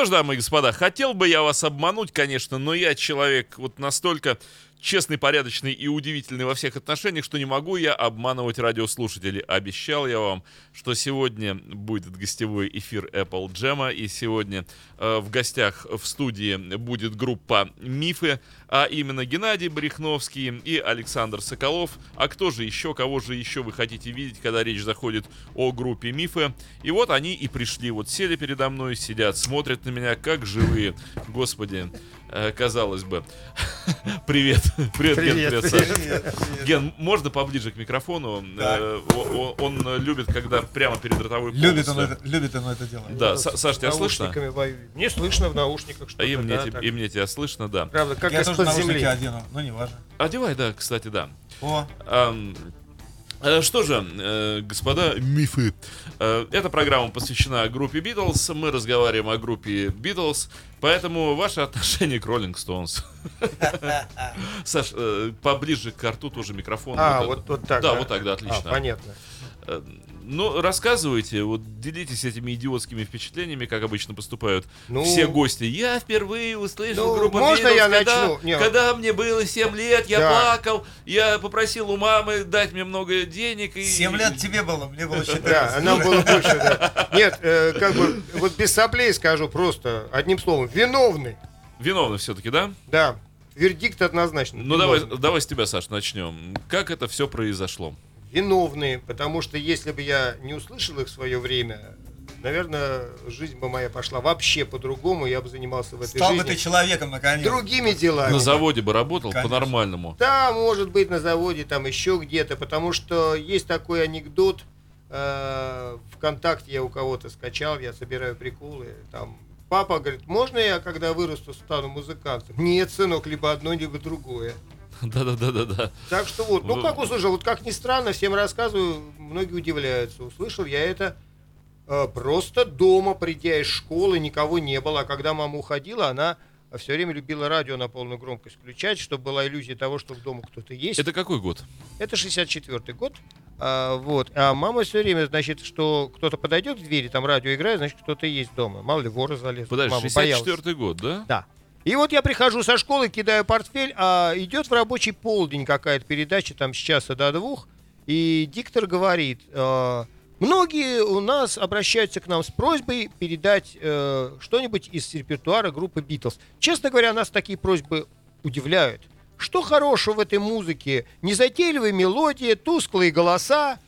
Что ж, дамы и господа, хотел бы я вас обмануть, конечно, но я человек вот настолько честный, порядочный и удивительный во всех отношениях, что не могу я обманывать радиослушателей. Обещал я вам, что сегодня будет гостевой эфир Apple Jam, и сегодня э, в гостях в студии будет группа «Мифы», а именно Геннадий Брехновский и Александр Соколов. А кто же еще, кого же еще вы хотите видеть, когда речь заходит о группе «Мифы»? И вот они и пришли, вот сели передо мной, сидят, смотрят на меня как живые. Господи, казалось бы. Привет. Привет, Ген, привет, Саша. Ген, можно поближе к микрофону? Да. Э, Он, э, любит, когда прямо перед ротовой Любит он, это, любит он это дело. Да, Са- Саш, тебя слышно? воюет. Мне слышно в наушниках что-то. А и мне, да, и мне тебя слышно, да. Правда, как Я тоже наушники земли. одену, но не важно. Одевай, да, кстати, да. О, э, Что же, э, господа мифы, э, эта программа посвящена группе Битлз, мы разговариваем о группе Битлз, поэтому ваше отношение к Роллинг Стоунс. Саш, э, поближе к рту тоже микрофон. А, вот так. Да, вот так, да, отлично. А, понятно. Ну, рассказывайте, вот делитесь этими идиотскими впечатлениями, как обычно поступают Ну, все гости. Я впервые услышал Ну, группу можно Beatles, я когда, начну? Не. когда мне было 7 лет, я Да. плакал, я попросил у мамы дать мне много денег. И... 7 лет тебе было, мне было 14. Да, нам было больше, да. Нет, э, как бы, вот без соплей скажу просто, одним словом, виновны. Виновны все-таки, да? Да, вердикт однозначно. Ну, давай, давай с тебя, Саш, начнем. Как это все произошло? Виновны, потому что если бы я не услышал их в свое время, наверное, жизнь бы моя пошла вообще по-другому, я бы занимался в этой Стал бы жизни ты человеком, наконец. другими делами. На заводе бы работал Конечно. по-нормальному. Да, может быть, на заводе, там еще где-то, потому что есть такой анекдот, э, ВКонтакте я у кого-то скачал, я собираю приколы, там, папа говорит, можно я, когда вырасту, стану музыкантом? Нет, сынок, либо одно, либо другое. Да-да-да-да-да. Так что вот, ну Ну, как услышал, вот как ни странно, всем рассказываю, многие удивляются. Услышал я это э, просто дома, придя из школы, никого не было. А когда мама уходила, она все время любила радио на полную громкость включать, чтобы была иллюзия того, что в дома кто-то есть. Это какой год? Это 64-й год. А, вот. А мама все время, значит, что кто-то подойдет к двери, там радио играет, значит, кто-то есть дома. Мало ли, воры залезут. Подожди, Мама боялась. 64-й год, да? Да. И вот я прихожу со школы, кидаю портфель, а идет в рабочий полдень какая-то передача там с часа до двух, и диктор говорит, э, многие у нас обращаются к нам с просьбой передать э, что-нибудь из репертуара группы Битлз. Честно говоря, нас такие просьбы удивляют. Что хорошего в этой музыке? Незатейливые мелодии, тусклые голоса.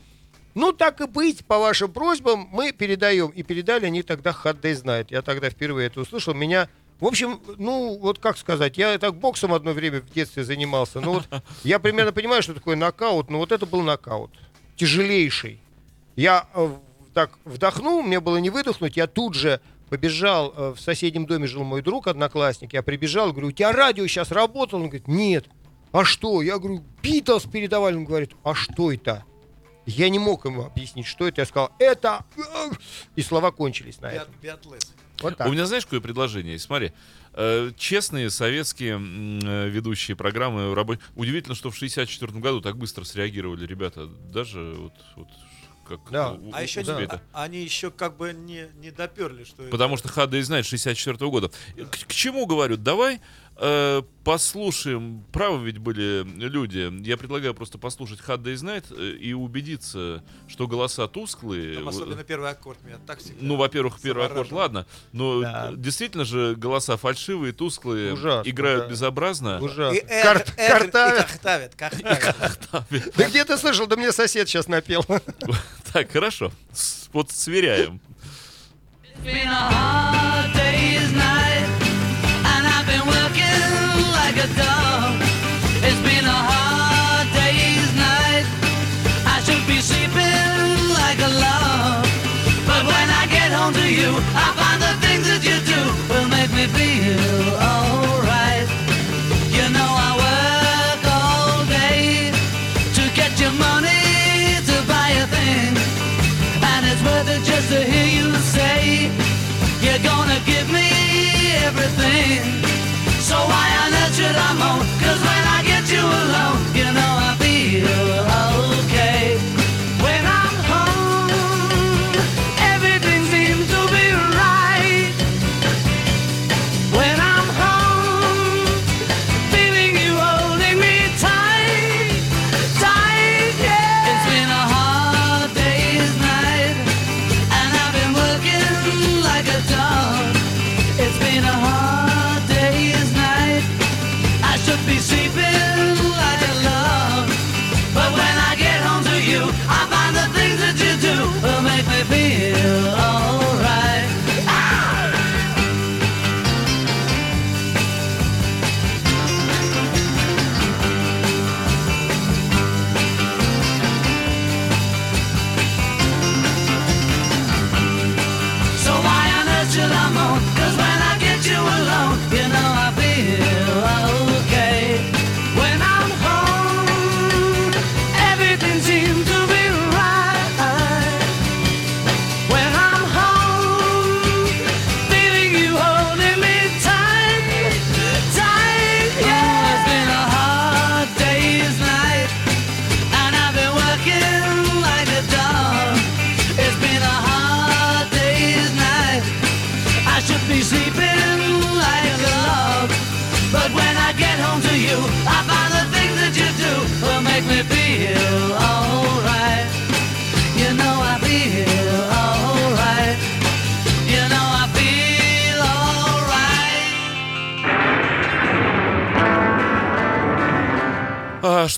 Ну, так и быть, по вашим просьбам мы передаем. И передали они тогда Хаддей знает. Я тогда впервые это услышал. Меня, в общем, ну, вот как сказать, я так боксом одно время в детстве занимался. Ну, вот я примерно понимаю, что такое нокаут, но вот это был нокаут. Тяжелейший. Я э, так вдохнул, мне было не выдохнуть, я тут же побежал, э, в соседнем доме жил мой друг, одноклассник, я прибежал, говорю, у тебя радио сейчас работало? Он говорит, нет. А что? Я говорю, Битлз передавали. Он говорит, а что это? Я не мог ему объяснить, что это. Я сказал, это... И слова кончились на этом. Вот так. У меня, знаешь, какое предложение? есть? Смотри, э, честные советские э, ведущие программы рабо- Удивительно, что в 64 году так быстро среагировали ребята. Даже вот, вот как Да. у- А у- еще тебя это. они еще как бы не, не доперли, что Потому что Хада и знает 64 года. К, к чему говорю? Давай э, послушаем. Правы ведь были люди. Я предлагаю просто послушать Хада и знает э, и убедиться, что голоса тусклые. там особенно первый аккорд меня так всегда. Ну, во-первых, первый аккорд, ладно, но Да. э, действительно же голоса фальшивые, тусклые, Ужасно, играют да. безобразно. Ужасно. И эх, Карт- эх, картавят. и картавят, картавят. Да где ты слышал? Да мне сосед сейчас напел. Так, хорошо. Вот сверяем. It's been a hard day's Home to you, I find the things that you do will make me feel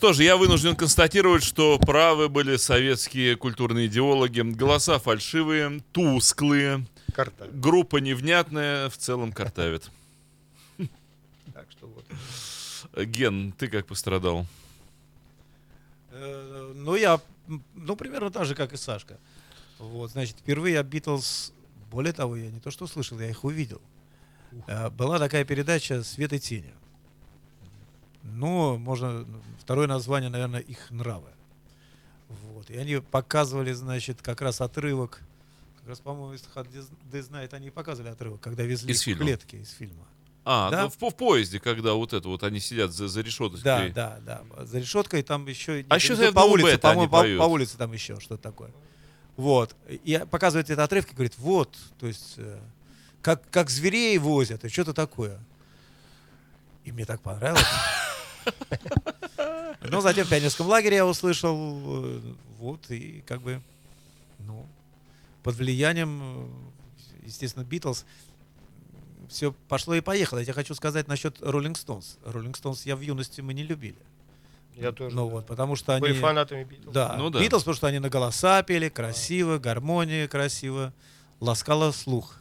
что же, я вынужден констатировать, что правы были советские культурные идеологи. Голоса фальшивые, тусклые, Карта. группа невнятная, в целом картавит. Так что вот. Ген, ты как пострадал? Э, Ну, я, ну, примерно так же, как и Сашка. Вот, значит, впервые я Битлз, более того, я не то что слышал, я их увидел. Э, Была такая передача «Свет и тени». Ну, можно, второе название, наверное, «Их нравы». Вот, и они показывали, значит, как раз отрывок, как раз, по-моему, из «Hard Day's Night» они показывали отрывок, когда везли Из фильма. клетки из фильма. А, Да. ну, в, в поезде, когда вот это вот они сидят за, за решеткой. Да, да, да. За решеткой там еще... А еще по улице, по-моему, по, по улице там еще что-то такое. Вот. И показывает этот отрывок и говорит, вот, то есть, э, как, как зверей возят, и что-то такое. И мне так понравилось. Но затем в пионерском лагере я услышал, э, вот, и как бы, ну, под влиянием, э, естественно, Битлз, все пошло и поехало. Я тебе хочу сказать насчет Роллинг Стоунс. Роллинг Стоунс я в юности мы не любили. Я тоже. Ну вот, потому что они... Были фанатами Битлз. Да, Ну да. Битлз, потому что они на голоса пели, красиво, гармония красиво, ласкала слух.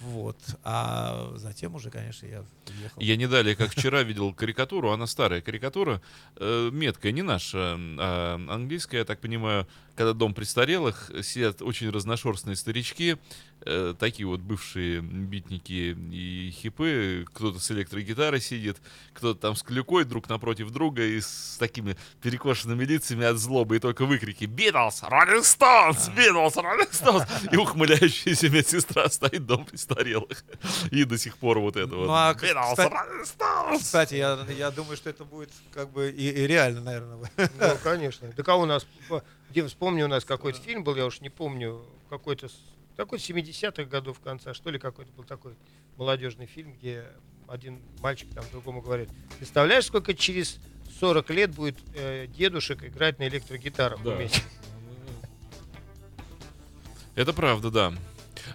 Вот. А затем уже, конечно, я уехал. Я не далее, как вчера, видел карикатуру, она старая карикатура, э, меткая, не наша, а английская, я так понимаю, когда дом престарелых, сидят очень разношерстные старички, э, такие вот бывшие битники и хипы, кто-то с электрогитарой сидит, кто-то там с клюкой друг напротив друга и с такими перекошенными лицами от злобы, и только выкрики «Битлз! Роллинг Стоунс! Битлз! Роллинг Стоунс!» И ухмыляющаяся медсестра стоит дом престарелых. И до сих пор вот это вот. Ну, а, «Битлз! кстати- Стоунс!» Кстати, я, я думаю, что это будет как бы и, и реально, наверное. Ну, конечно. Так а у нас, где вспомни, у нас какой-то фильм был, я уж не помню, какой-то такой 70-х годов конца, что ли, какой-то был такой молодежный фильм, где один мальчик там другому говорит, представляешь, сколько через 40 лет будет э, дедушек играть на электрогитарах Да. уметь? Это правда, да.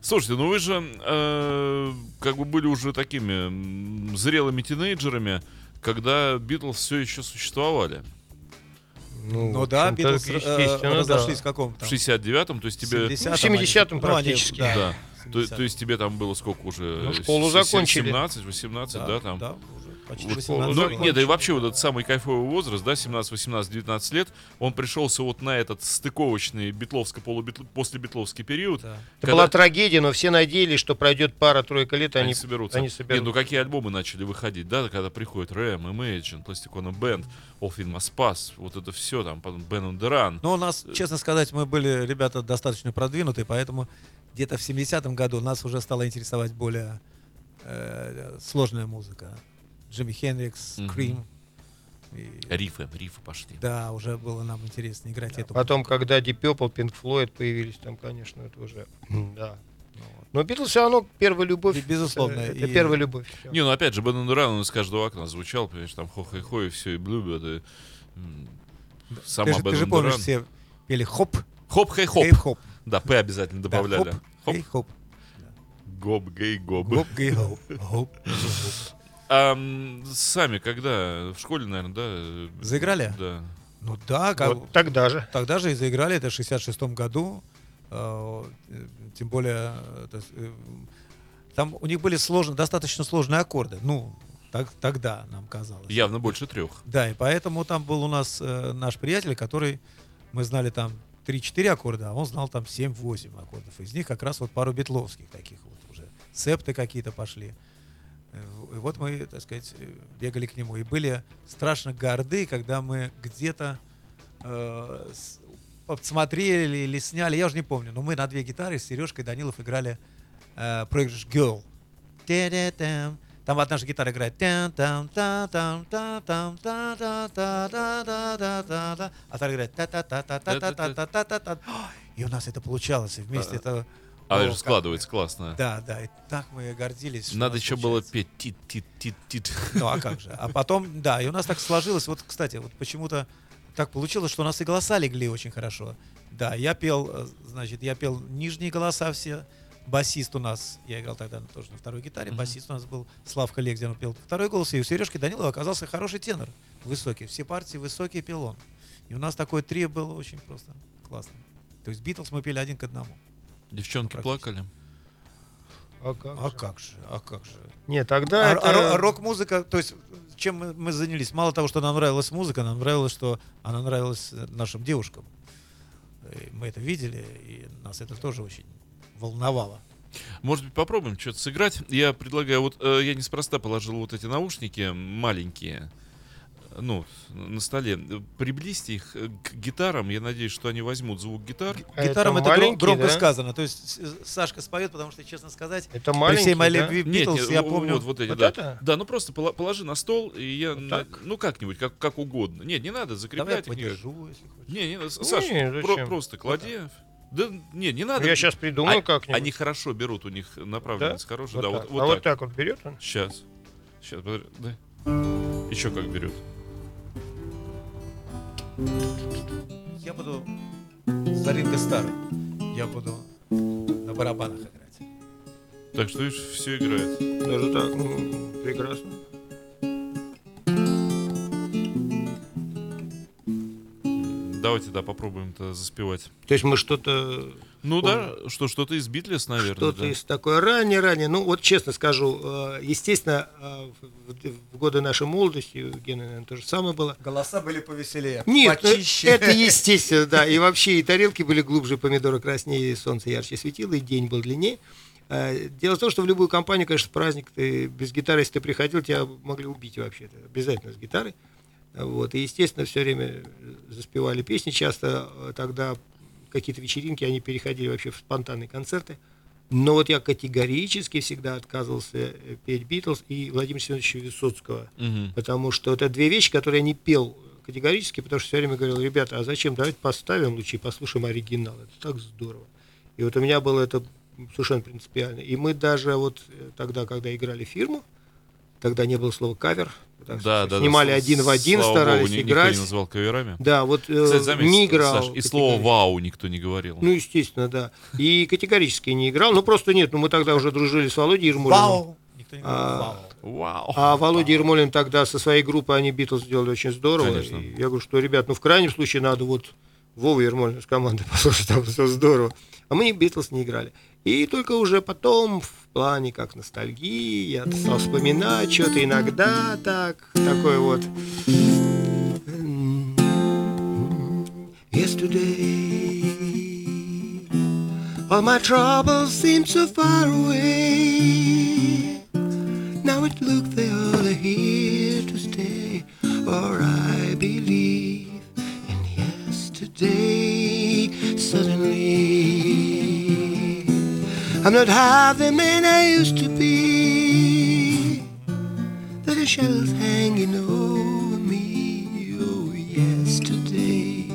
Слушайте, ну вы же э, как бы были уже такими зрелыми тинейджерами, когда Битлз все еще существовали. Ну в да, Битлз э, да. разошлись в каком В там? 69-м, то есть тебе... 70-м Ну, в 70-м они- ну, они- практически. да, Да. в То, 70-м. то есть тебе там было сколько уже? Ну, школу закончили. 17, 18, да, там. Да. Почти Вот, 18 ну, лет. нет, да и вообще вот этот самый кайфовый возраст, да, 17, 18, 19 лет, он пришелся вот на этот стыковочный битловско после битловский период. Да. Это была трагедия, но все надеялись, что пройдет пара-тройка лет, и они, они, соберутся. они Нет, соберутся. ну какие альбомы начали выходить, да, когда приходит Рэм, Imagine, Plastic Ono Band, All Film Must Pass, вот это все там, потом Ben on the Run. Но у нас, честно сказать, мы были ребята достаточно продвинутые, поэтому где-то в 70-м году нас уже стала интересовать более э, сложная музыка. Джимми Хендрикс, Мгм. Крим. И, Рифы, рифы пошли. да, уже было нам интересно играть эту Потом, когда Deep Purple, Pink Floyd появились, там, конечно, это уже... Да. Ну, вот. Но Битлз все равно первая любовь. Бе- безусловно, э, Это и- первая любовь. всё. Не, ну опять же, Ben on the Run, он из каждого окна звучал, понимаешь, там хо-хо-хо и все, и блюбет, и м, сама ты, же, ты же помнишь, все пели хоп, Хоп-хей-хоп. гей-хоп. Да, П обязательно Да, добавляли. хоп, Хоп, гей-хоп. гоп, гей, гоп. А сами когда? В школе, наверное, да? Заиграли? Да. Ну да, как, Вот тогда же. Тогда же и заиграли, это в 66 году. э, Тем более, э, э, там у них были сложные, достаточно сложные аккорды. Ну, так, тогда нам казалось. Явно больше трех. Да, и поэтому там был у нас э, наш приятель, который, мы знали там 3-4 аккорда, а он знал там 7-8 аккордов. Из них как раз вот пару битловских таких вот уже. Септы какие-то пошли. И вот мы, так сказать, бегали к нему. И были страшно горды, когда мы где-то э, подсмотрели или сняли, я уже не помню, но мы на две гитары с Сережкой Данилов играли э, проигрыш Girl. Там одна же гитара играет. А вторая играет. И у нас это получалось. И вместе это а О, складывается классно. Да, да. И так мы гордились. Надо еще было петь тит-тит-тит-тит. Ну, а как же? А потом, да, и у нас так сложилось. Вот, кстати, вот почему-то так получилось, что у нас и голоса легли очень хорошо. Да, я пел, э, значит, я пел нижние голоса все. Басист у нас, я играл тогда тоже на второй гитаре, Мгм. басист у нас был Славка Легдин, он пел второй голос, и у Сережки Данилова оказался хороший тенор, высокий. Все партии высокие пел он. И у нас такое трио было очень просто классно. То есть Битлз мы пели один к одному. Девчонки плакали. А как А же? как же, а как же. Нет, тогда А, это... а ро- а рок-музыка, то есть чем мы, мы занялись? Мало того, что нам нравилась музыка, нам нравилось, что она нравилась э, нашим девушкам. И мы это видели, и нас это тоже очень волновало. Может быть, попробуем что-то сыграть? Я предлагаю, вот э, я неспроста положил вот эти наушники маленькие, ну, на столе. Приблизьте их э, к гитарам. Я надеюсь, что они возьмут звук гитар. А Гитарам это, маленькие, громко да? сказано. То есть Сашка споет, потому что, честно сказать, Это при маленький, всей моей да? любви Нет, Битлз, нет, я помню... Вот, вот эти, Вот да. это? Да, ну просто положи на стол, и я, на- так? ну как-нибудь, как, как угодно. Нет, не надо Давай я закреплять. их никак. подержу, если хочешь. Не, не, надо. Не, Саш, зачем? про- просто клади. Да, не, не надо. Я сейчас придумаю А- как-нибудь. Они хорошо берут, у них направленность хорошая. Да, Вот вот, так. вот а так. вот так вот берет он? Сейчас. Сейчас, подожди. Да. Еще как берет. Я буду за Ринго Старр. Я буду на барабанах играть. Так что, видишь, все играет. Даже так. М, Прекрасно. Давайте, да, попробуем-то заспевать. То есть мы что-то Ну да, что, что-то из Битлес, наверное. Что-то да. из такое ранее-ранее. Ну, вот честно скажу, э, естественно, э, в- годы нашей молодости, у Гены, наверное, то же самое было. Голоса были повеселее, Нет, ну, почище. это естественно, да. И вообще и тарелки были глубже, помидоры краснее, и солнце ярче светило, и день был длиннее. Э, Дело в том, что в любую компанию, конечно, праздник, ты без гитары, если ты приходил, тебя могли убить вообще-то. Обязательно с гитарой. Вот. И, естественно, все время заспевали песни. Часто тогда какие-то вечеринки, они переходили вообще в спонтанные концерты. Но вот я категорически всегда отказывался э, петь Битлз и Владимира Семеновича Высоцкого. Мгм. Потому что это две вещи, которые я не пел категорически, потому что все время говорил, ребята, а зачем, давайте поставим лучше и послушаем оригинал, это так здорово. И вот у меня было это совершенно принципиально. И мы даже вот э, тогда, когда играли фирму, тогда не было слова кавер, так Да, да, снимали да, один в один, слава старались богу, ни- никто играть. не назвал каверами. Да, вот э, Кстати, заметь, не играл. Саш, и слово. «вау» никто не говорил. Ну, естественно, да. И категорически не играл. Ну, просто нет, ну мы тогда уже дружили с Володей Ермолиным. Вау! Никто не говорит А, вау. Вау. А Володя Ермолин тогда со своей группой, они Битлз сделали очень здорово. Конечно. И я говорю, что, ребят, ну в крайнем случае надо вот Вову Ермолина с командой послушать, там все здорово. А мы Битлз не играли. И только уже потом, в плане как ностальгии, я стал вспоминать что-то иногда так, такой вот... Yesterday, all my troubles seem so far away. Now it looks they are here to stay, or I believe in yesterday. I'm not half the man I used to be. There are shadows hanging over me. Oh, yesterday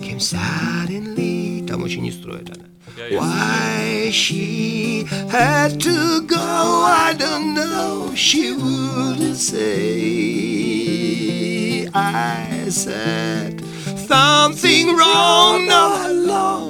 came suddenly. Там очень не строит она. Why she had to go, I don't know. She wouldn't say. I said something wrong. No, I long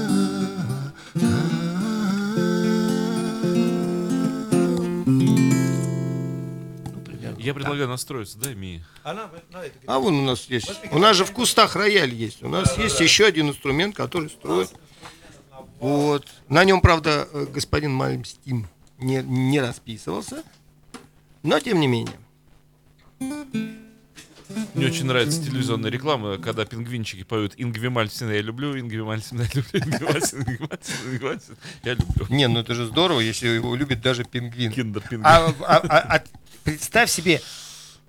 Я предлагаю настроиться, да, Ми? А вон у нас есть. У нас же в кустах рояль есть. У нас есть еще один инструмент, который строит. Вот. На нем, правда, э, господин Мальмстим не, не расписывался. Но тем не менее. Мне очень нравится телевизионная реклама, когда пингвинчики поют «Ингви Мальцина я люблю, Ингви Мальцина я люблю, Ингви Мальцина, Ингви Мальцина, Ингви Мальцина я люблю». Не, ну это же здорово, если его любит даже пингвин. Киндер пингвин. А, а- а- а представь себе,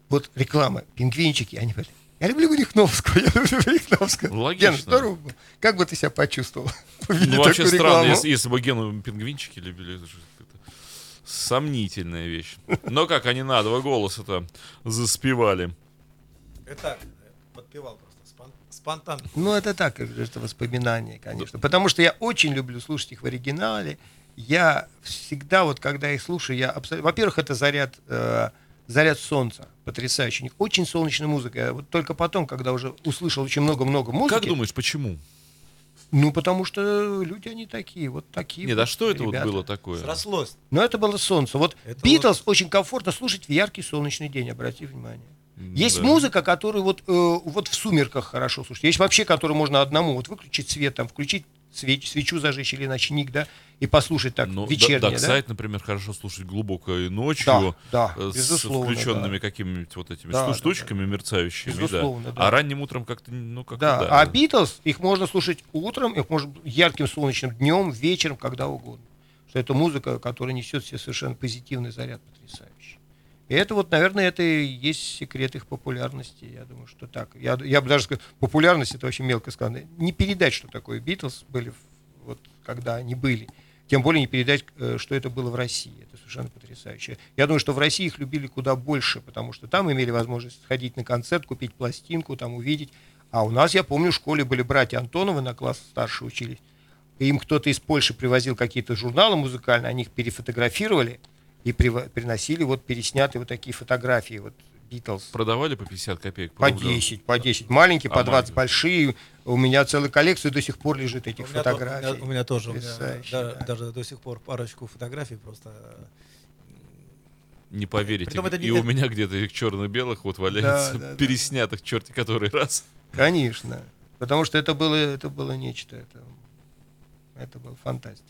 вот реклама, пингвинчики, они говорят, я люблю Рихновского, я люблю Рихновского. Логично. Ген, здорово. Как бы ты себя почувствовал? Ну, вообще странно, если, если бы Гену пингвинчики любили. Это же сомнительная вещь. Но как они на два голоса-то заспевали. Так, подпевал просто, спон- спонтанно. Ну, это так, это воспоминание, конечно. Потому что я очень люблю слушать их в оригинале. Я всегда, вот когда их слушаю, я абсолютно... Во-первых, это заряд, э, заряд солнца. Потрясающий. Очень солнечная музыка. Я вот только потом, когда уже услышал очень много-много музыки... Как думаешь, почему? Ну, потому что люди, они такие, вот такие. Нет, вот а что это вот ребята. было такое? Срослось. Но это было солнце. Вот Это Битлз очень комфортно слушать в яркий солнечный день, обрати внимание. Есть да. музыка, которую вот, э, вот в сумерках хорошо слушать. Есть вообще, которую можно одному вот выключить свет, там, включить свеч, свечу зажечь или ночник, да, и послушать так Ну, вечернее, да, да? Dark Side, например, хорошо слушать глубокой ночью. Да, да, э, с включенными да. какими-нибудь вот этими Да, шту- да, штучками мерцающими, да. Безусловно, да. А ранним утром как-то, ну, как-то Да, да. а Битлз, их можно слушать утром, их можно ярким солнечным днем, вечером, когда угодно. Что это музыка, которая несет в себе совершенно позитивный заряд потрясающий. И это вот, наверное, это и есть секрет их популярности. Я думаю, что так. Я, я бы даже сказал, популярность это очень мелко сказано. Не передать, что такое Битлз были, вот, когда они были. Тем более не передать, э, что это было в России. Это совершенно потрясающе. Я думаю, что в России их любили куда больше, потому что там имели возможность сходить на концерт, купить пластинку, там увидеть. А у нас, я помню, в школе были братья Антоновы, на класс старше учились. Им кто-то из Польши привозил какие-то журналы музыкальные, они их перефотографировали и приносили вот переснятые вот такие фотографии, вот Битлз. Продавали по 50 копеек? По рублю? 10, по 10. Маленькие, А по 20, маленькие? большие. У меня целая коллекция до сих пор лежит У этих меня, то- у фотографий. меня- у меня тоже, у меня да- да. даже до сих пор парочку фотографий просто. Не поверите. Притом это не и у меня где-то их черно-белых вот валяется, да, да. переснятых черти который раз. Конечно. Потому что это было, это было нечто. Это, это было фантастика.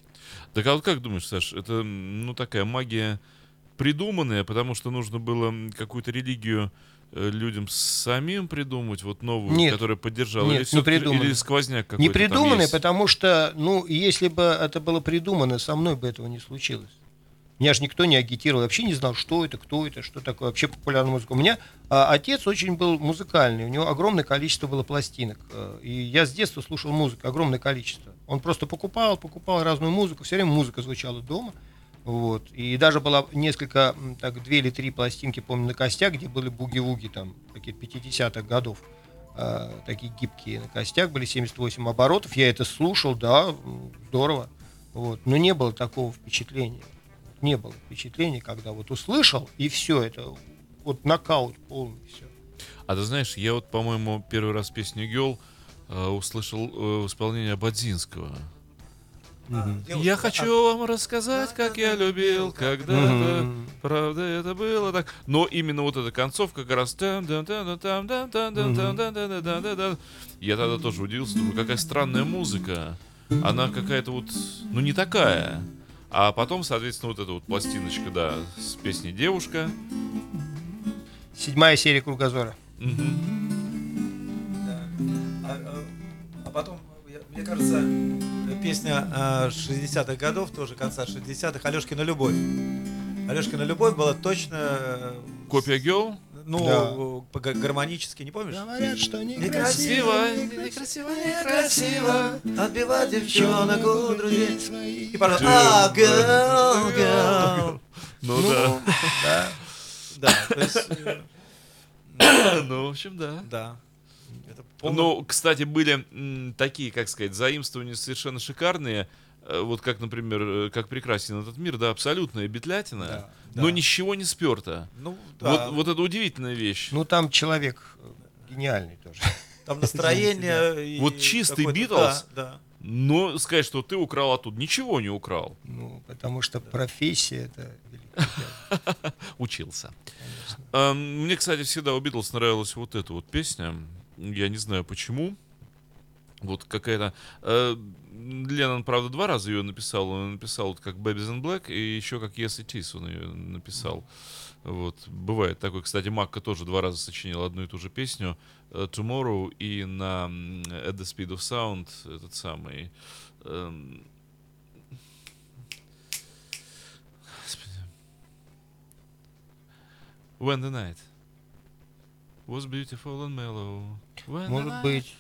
Так а вот как думаешь, Саш, это ну такая магия придуманная, потому что нужно было какую-то религию э, людям самим придумать, вот новую, Нет. которая поддержала, Нет, или, не всё-таки- придумано. или сквозняк какой-то Не есть? потому что, ну, если бы это было придумано, со мной бы этого не случилось. Меня же никто не агитировал, вообще не знал, что это, кто это, что такое вообще популярная музыка. У меня а, отец очень был музыкальный, у него огромное количество было пластинок. э, И я с детства слушал музыку, огромное количество. Он просто покупал, покупал разную музыку, все время музыка звучала дома. Вот. И даже было несколько, так, две или три пластинки, помню, на костях, где были буги-вуги, там, какие-то 50-х годов. А, такие гибкие на костях были 78 оборотов. Я это слушал, да, здорово. Вот. Но не было такого впечатления. Не было впечатления, когда вот услышал, и все, это вот нокаут полный, все. А ты знаешь, я вот, по-моему, первый раз песню Гел услышал э, в исполнении Абадзинского. Я хочу вам рассказать, как я любил когда-то. Правда, это было так. Но именно вот эта концовка как раз... там там там там там там там там там там там там там. Я тогда тоже удивился, думаю, какая странная музыка. Она какая-то вот, ну не такая. А потом, соответственно, вот эта вот пластиночка, да, с песней «Девушка». Седьмая серия Кругозора. Да. А, а- а потом, мне кажется, песня а, 60-х годов, тоже конца 60-х, «Алешкина любовь». «Алешкина любовь» была точно, э, Копия Гел? ну, га- гармонически, не помнишь? Говорят, что Некрасиво, некрасиво, некрасиво отбивать девчонок у друзей. И пожалуйста, а, girl, girl. Ну да. Да, то есть, э, Ну, в общем, да. да. Это полный- Ну, кстати, были м, такие, как сказать, заимствования совершенно шикарные. Э, Вот как, например, э, как прекрасен этот мир, да, абсолютная бетлятина, Да, но да. ничего не сперто. Ну, да. Вот, вот это удивительная вещь. Ну, там человек э, гениальный тоже. Там настроение. и Вот чистый да. Но сказать, что ты украл оттуда, ничего не украл. Ну, потому что профессия это. Учился. Эм, Мне, кстати, всегда у Битлз нравилась вот эта вот песня. Я не знаю почему. Вот какая-то... э, Леннон, правда, два раза ее написал. Он написал вот как Babies in Black и еще как Yes It Is он ее написал. Вот. Бывает такой. Кстати, Макка тоже два раза сочинил одну и ту же песню э, Tomorrow и на At the Speed of Sound этот самый... Господи. When the night was beautiful and mellow. When Может быть,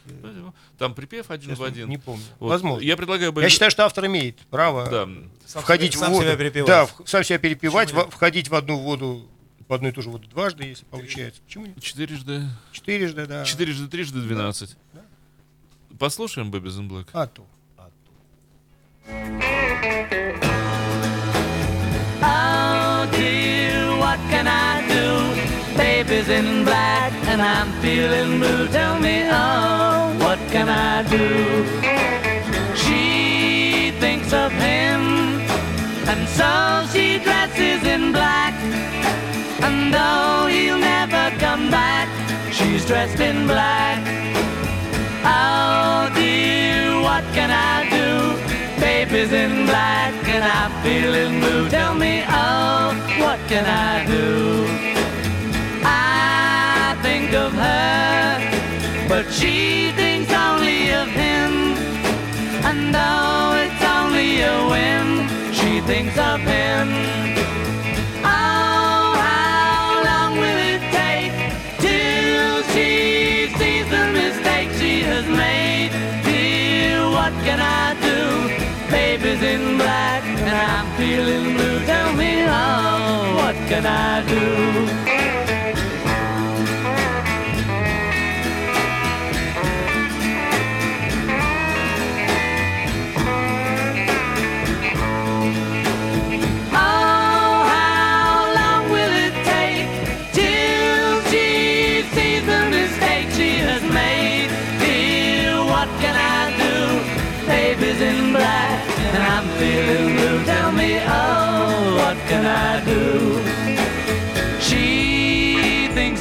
Там припев один честно, в один. не помню. Вот. Возможно. Я предлагаю... Я считаю, что автор имеет право Да. Сам входить себя- в сам воду. себя перепевать. Да, в- сам себя перепевать, Почему во- входить в одну воду, в одну и ту же воду дважды, если получается. Почему нет? Четырежды... Четырежды, да. Четырежды, трижды, двенадцать. Послушаем Babies in Black. А то. Oh Baby's in black and I'm feeling blue. Tell me, oh, what can I do? She thinks of him and so she dresses in black. And though he'll never come back, she's dressed in black. Oh dear, what can I do? Baby's in black and I'm feeling blue. Tell me, oh, what can I do? Think of her, but she thinks only of him. And though it's only a whim, she thinks of him. Oh, how long will it take till she sees the mistake she has made? Dear, what can I do? Baby's in black and I'm feeling blue. Tell me, oh, what can I do?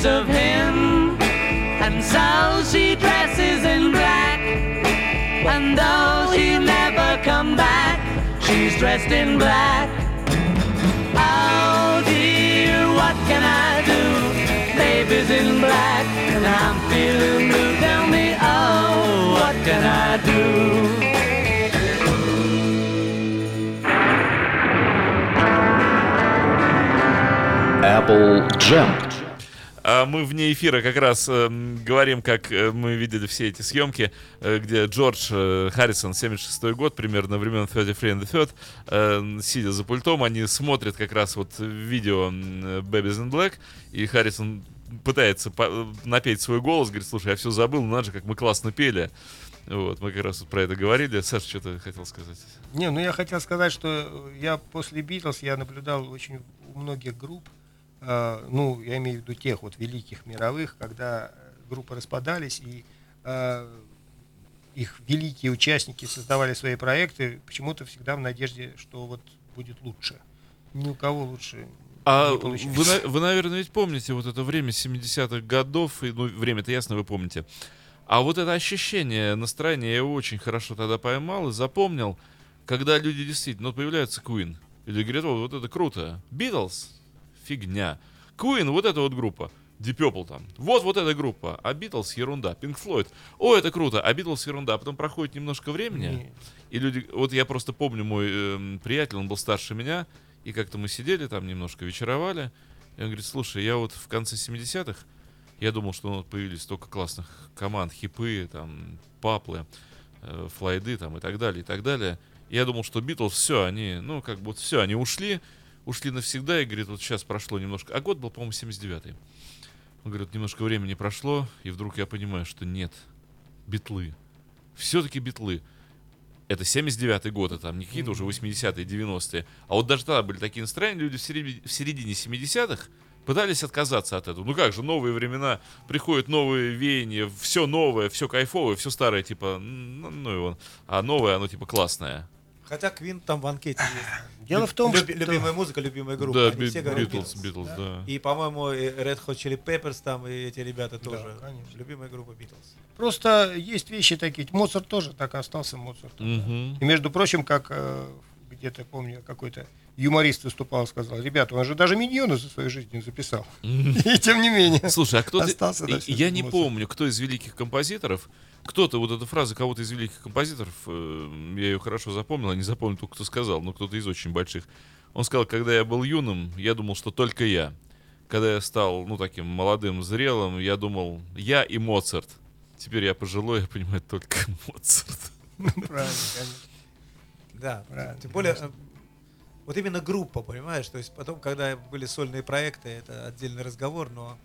She of him and so she dresses in black. And though he'll never come back, she's dressed in black. Oh dear, what can I do? Baby's in black and I'm feeling blue. Tell me, oh, what can I do? Apple Jam. А мы вне эфира как раз эм, говорим, как э, мы видели все эти съемки, э, где Джордж э, Харрисон, 76 год, примерно времен 33 and the Third, э, сидя за пультом, они смотрят как раз вот видео Babies in Black, и Харрисон пытается по- напеть свой голос, говорит, слушай, я все забыл, ну надо же, как мы классно пели. Вот, мы как раз вот про это говорили. Саша, что ты хотел сказать? Не, ну я хотел сказать, что я после Битлз я наблюдал очень у многих групп э, ну, я имею в виду тех вот великих мировых, когда э, группы распадались и э, их великие участники создавали свои проекты, почему-то всегда в надежде, что вот будет лучше. Ни у кого лучше А вы, вы, наверное, ведь помните вот это время 70-х годов, и, ну, время-то ясно вы помните. А вот это ощущение, настроение я его очень хорошо тогда поймал и запомнил, когда люди действительно, ну, появляется Queen, или говорят, «О, вот это круто. Beatles? Фигня. Queen, вот эта вот группа. Deep Purple там. Вот, вот эта группа. А Beatles ерунда. Pink Floyd. О, это круто. А Beatles ерунда. Потом проходит немножко времени, и люди, вот я просто помню, мой эм, приятель, он был старше меня, и как-то мы сидели там немножко вечеровали, и он говорит, слушай, я вот в конце 70-х, я думал, что ну, появились столько классных команд, хипы, там, паплы, э, флайды там и так далее, и так далее. И я думал, что Битлз, все, они, ну, как бы вот все, они ушли, ушли навсегда, и говорит, вот сейчас прошло немножко, а год был, по-моему, 79-й. Он говорит, немножко времени прошло, и вдруг я понимаю, что нет, битлы. Все-таки битлы. Это 79-й год, это там не какие-то уже 80-е, 90-е. А вот даже тогда были такие настроения, люди в середине, в середине 70-х пытались отказаться от этого. Ну как же, новые времена, приходят новые веяния, все новое, все кайфовое, все старое, типа, ну, ну его. А новое, оно типа классное. Хотя Квин там в анкете есть. Дело в том, Люби- что- Любимая музыка, любимая группа. Да, Они Би- все говорят Битлз, Битлз, да. И, по-моему, Red Hot Chili Peppers там, и эти ребята тоже. конечно. Любимая группа Битлз. Просто есть вещи такие. Моцарт тоже так и остался Моцартом. Мгм. И между прочим, как э, где-то помню, какой-то юморист выступал, сказал, ребята, он же даже миньоны за свою жизнь не записал. И тем не менее. Слушай, а кто Остался, да, я не помню, кто из великих композиторов, кто-то, вот эта фраза кого-то из великих композиторов, э, я ее хорошо запомнил, а не запомнил только, кто сказал, но кто-то из очень больших. Он сказал, когда я был юным, я думал, что только я. Когда я стал, ну, таким молодым, зрелым, я думал, я и Моцарт. Теперь я пожилой, я понимаю, только Моцарт. Правильно, конечно. Да. Правильно, Тем более, э, вот именно группа, понимаешь? То есть потом, когда были сольные проекты, это отдельный разговор, но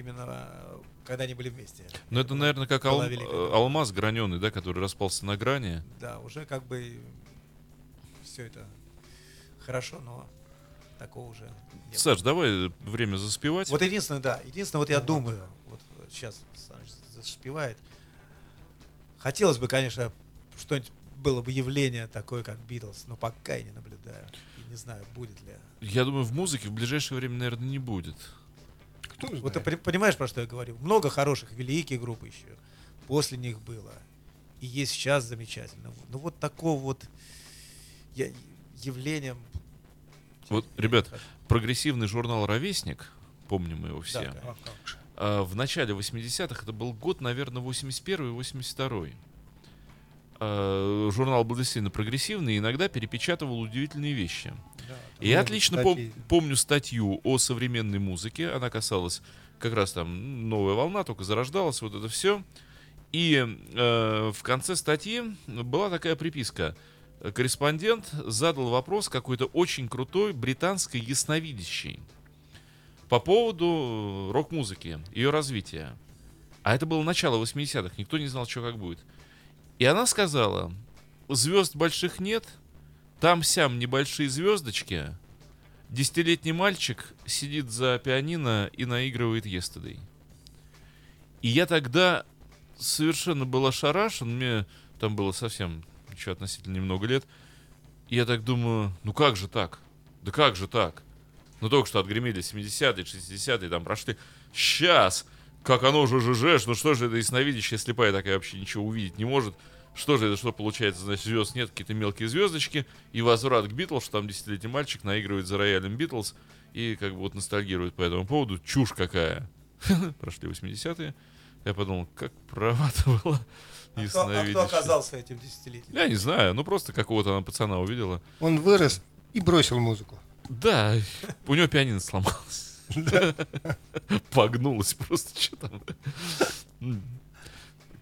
именно э, когда они были вместе. Но это, наверное, как ал- э, алмаз граненый, да, который распался на грани. Да, уже как бы все это хорошо, но такого уже не было. Саш, давай время заспевать. Вот единственное, да, единственное, вот я думаю, вот сейчас Саныч заспевает. Хотелось бы, конечно, что-нибудь было бы явление такое, как Битлз, но пока я не наблюдаю. И не знаю, будет ли. Я думаю, в музыке в ближайшее время, наверное, не будет. Кто Вот ты знает? пони- понимаешь, про что я говорю? Много хороших, великих групп еще. После них было. И есть сейчас замечательно. Ну вот такого вот я- явления... Вот, ребят, хочу. прогрессивный журнал «Ровесник», помним мы его все, Да, А же. а, в начале 80-х, это был год, наверное, 81-82. А, Журнал был действительно прогрессивный и иногда перепечатывал удивительные вещи. Да, я отлично пом- помню статью о современной музыке. Она касалась как раз там м, новая волна, только зарождалась, вот это все. И э, в конце статьи была такая приписка. Корреспондент задал вопрос какой-то очень крутой британской ясновидящей по поводу э, рок-музыки, ее развития. А это было начало 80-х, никто не знал, что как будет. И она сказала, звезд больших нет, там-сям небольшие звездочки, десятилетний мальчик сидит за пианино и наигрывает Yesterday. И я тогда совершенно был ошарашен, мне там было совсем еще относительно немного лет, и я так думаю, ну как же так? Да как же так? Ну только что отгремели 70-е, 60-е, там прошли. Сейчас! Как оно же жжешь, ну что же это ясновидящая слепая такая вообще ничего увидеть не может. Что же это, что получается, значит, звезд нет, какие-то мелкие звездочки, и возврат к Битлз, что там десятилетний мальчик наигрывает за роялем Битлз, и как бы вот ностальгирует по этому поводу. Чушь какая. Прошли 80-е. Я подумал, как права-то была А кто, а кто оказался этим десятилетием? Я не знаю, ну просто какого-то она пацана увидела. Он вырос и бросил музыку. Да, у него пианино сломалось. Погнулось просто, что там.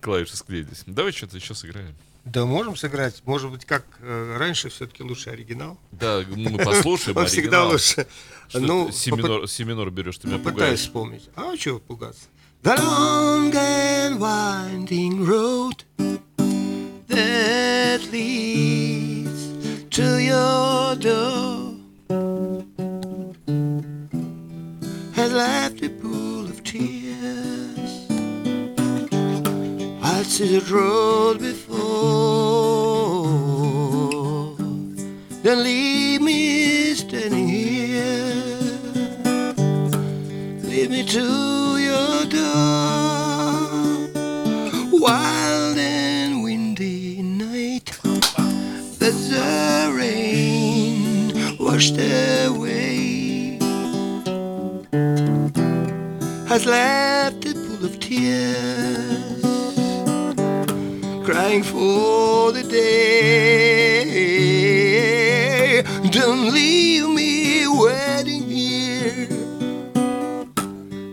Клавиши склеились. Давай что-то еще сыграем. Да, можем сыграть. Может быть, как э, раньше, все-таки лучше оригинал. Да, мы послушаем Он всегда лучше. Ну, ты си минор, си минор берешь, ты меня попытаюсь пугаешь. вспомнить. А чего пугаться? The long and winding road that leads to your door left a The road before. Then leave me standing here. Lead me to your door. Wild and windy night. But the rain washed away. Has left a pool of tears. Crying for the day. Don't leave me waiting here.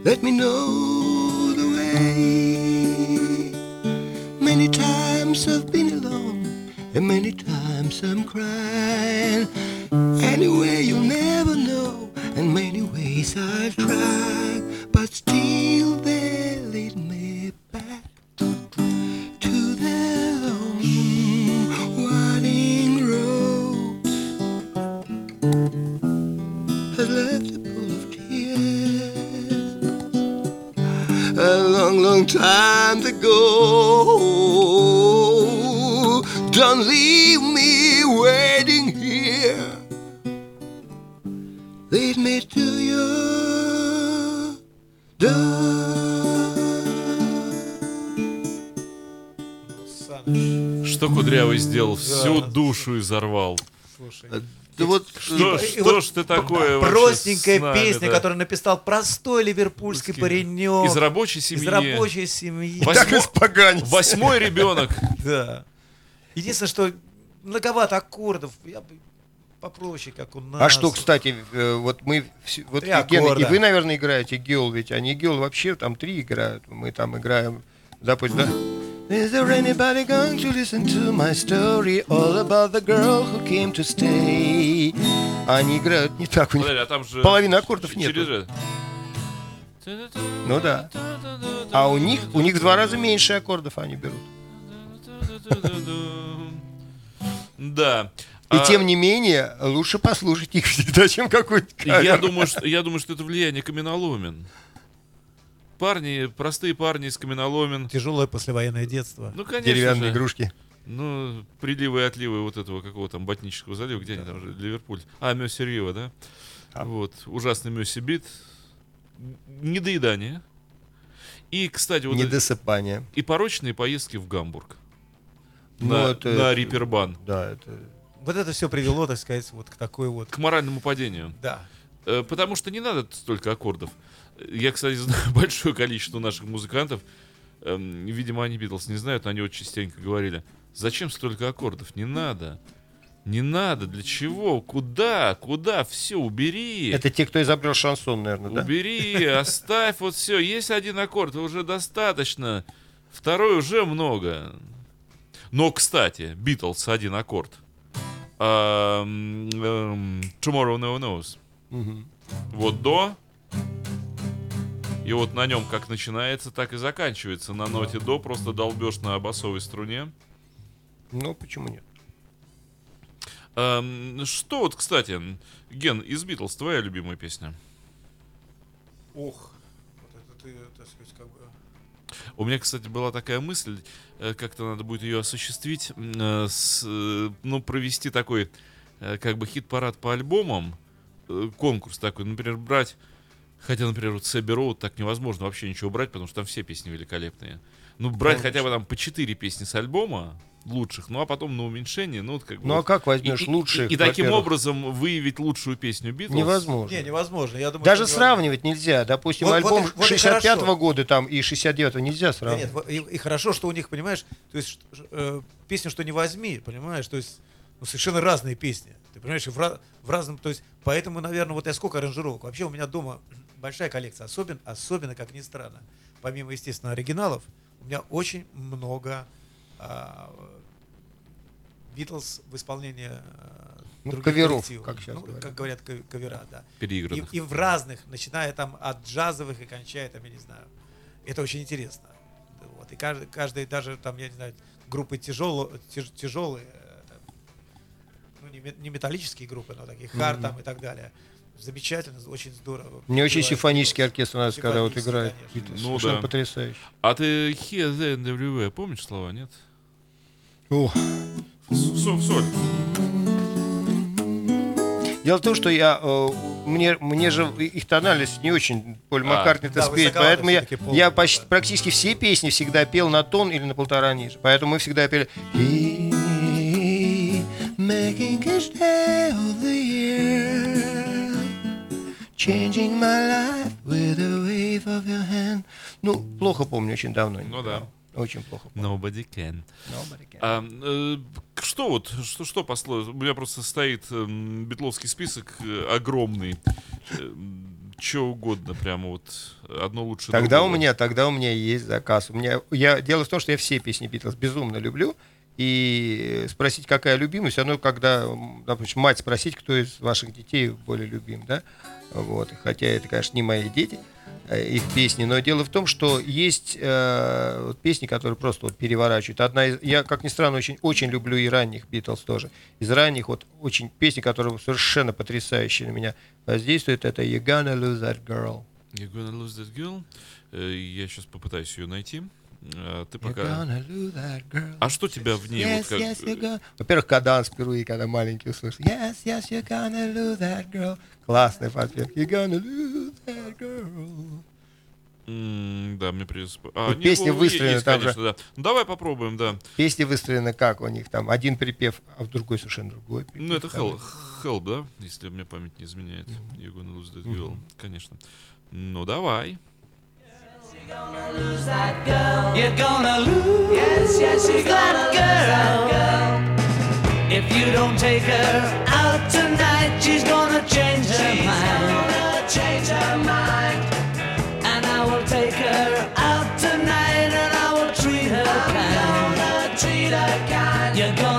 Let me know the way. Many times I've been alone, and many times I'm crying. Anyway, you'll never know, and many ways I've try, Всю душу изорвал. слушай. Да вот Что, И что вот ж ты такое вообще Простенькая нами, песня, да? которую написал простой ливерпульский паренек. Из рабочей семьи. Из рабочей семьи. Восьмо- так. Восьмой ребенок. Да. Единственное, что многовато аккордов. Я бы попроще, как у нас. А что, кстати, э, вот мы, вот Ген, и аккорда. вы, наверное, играете геол, ведь они геол вообще там три играют. Мы там играем, допустим, да? Is there anybody going to listen to my story all about the girl who came to stay? Они играют не так, у них Подожди, а там же... половины аккордов нет. через. Ну да. А у них, у них в два раза меньше аккордов они берут. Да. И А, тем не менее, лучше послушать их всегда, чем какой-то Я думаю, что, я думаю, что это влияние каменоломен. Парни, простые парни из каменоломен. Тяжелое послевоенное детство. Ну, конечно Деревянные же. игрушки. Ну, приливы и отливы вот этого какого там ботнического залива, где они там же, Ливерпуль. А, Мёсси Рива, да? Вот, ужасный Мёсси бит. Недоедание. И, кстати, вот Недосыпание. и порочные поездки в Гамбург. Ну, на, это- на Рипербан. Да, это... Вот это все привело, так сказать, вот к такой вот. К моральному падению. Да. Э, Потому что не надо столько аккордов. Я, кстати, знаю большое количество наших музыкантов. эм, Видимо, они Битлз не знают, но они очень частенько говорили. Зачем столько аккордов? Не надо. Не надо. Для чего? Куда? Куда? Все, убери. Это те, кто изобрел шансон, наверное, да? Убери, оставь вот все. Есть один аккорд, уже достаточно. Второй уже много. Но, кстати, Битлз один аккорд. Эм, Tomorrow No Knows. Вот до. И вот на нем как начинается, так и заканчивается. На ноте до просто долбешь на басовой струне. Ну, почему нет? Ам, что вот, кстати, Ген, из Битлз твоя любимая песня? Ох. Вот это ты, так сказать, как бы... У меня, кстати, была такая мысль, э, как-то надо будет ее осуществить, э, с, э, ну, провести такой, э, как бы, хит-парад по альбомам, э, конкурс такой, например, брать, хотя, например, вот Сэбби Роуд так невозможно вообще ничего брать, потому что там все песни великолепные. Ну, брать хотя бы там по четыре песни с альбома лучших, ну, а потом на уменьшение, ну, вот как бы... Ну, а вот. как возьмешь И- и- лучших, И, и таким образом выявить лучшую песню Битлз. Невозможно. Не, невозможно. Я думаю, Даже сравнивать нельзя. Допустим, Вот- альбом вот и 65-го хорошо. года там и 69-го нельзя Да сравнивать. нет, во- и, и хорошо, что у них, понимаешь, то есть э, песню, что не возьми, понимаешь, то есть ну, совершенно разные песни. Ты понимаешь, и в, в разном, то есть, поэтому, наверное, вот я сколько аранжировок. Вообще у меня дома большая коллекция, особенно, особенно, как ни странно, помимо, естественно, оригиналов, у меня очень много а, Битлз в исполнении а, Ну, других каверов, коллективов. как сейчас Ну, говорят. как говорят, ка- кавера, да. И, Переигранных. и в разных, начиная там от джазовых и кончая там, я не знаю. Это очень интересно. Вот. И каждый, каждый даже там, я не знаю, группы тяжело, тяж- тяжелые, ну, не, не металлические группы, но такие хард там и так далее. замечательно, очень здорово. Мне очень симфонический оркестр нравится, когда вот играет. конечно. Ну Совершенно да. потрясающе. А ты everywhere, помнишь слова, нет? О, В соль, в соль. Дело в том, что я э, мне, мне же их тональность не очень Поль А, Маккартни это да, спеть, поэтому я, всё-таки Пол, я да. почти, практически все песни всегда пел на тон или на полтора ниже. Поэтому мы всегда пели day of the year, changing my life with a wave of your hand». Ну, плохо помню, очень давно. Ну да. Очень плохо помню. Nobody can. Nobody can. А, э, что вот, что, что посло? У меня просто стоит эм, битловский список э, огромный. Че угодно, прямо вот одно лучше Тогда у другого. меня, тогда у меня есть заказ. У меня, я, дело в том, что я все песни Битлз безумно люблю. И спросить, какая любимая, все равно, когда, допустим, мать спросить, кто из ваших детей более любим, да? Вот. Хотя это, конечно, не мои дети, э, их песни. Но дело в том, что есть э, вот песни, которые просто вот переворачивают. Одна из, я, как ни странно, очень, очень люблю и ранних Битлз тоже. Из ранних вот очень песни, которые совершенно потрясающие на меня воздействуют, это «You're gonna lose that girl». You're gonna lose that girl. Э, Я сейчас попытаюсь ее найти. А Ты пока... А что тебя в ней Yes, вот как... yes, gonna... Во-первых, каданс впервые, когда маленький услышал. Yes, yes, you're gonna lose that girl. Классный подпев. You're gonna lose that girl. М, Да, мне придется... А, ну, выстроена есть, там конечно, да. Ну, давай попробуем, да. Песни выстроены как у них там. Один припев, а в другой совершенно другой. припев. Ну, это Help, help, да? Если мне память не изменяет. You're gonna lose that girl. Конечно. Ну, давай. You're gonna lose. Yes, yes, you're that girl. If you don't take her out tonight, she's gonna change her mind. Gonna change her mind. And I will take her out tonight, and I will treat her kind. Gonna treat her kind. You're gonna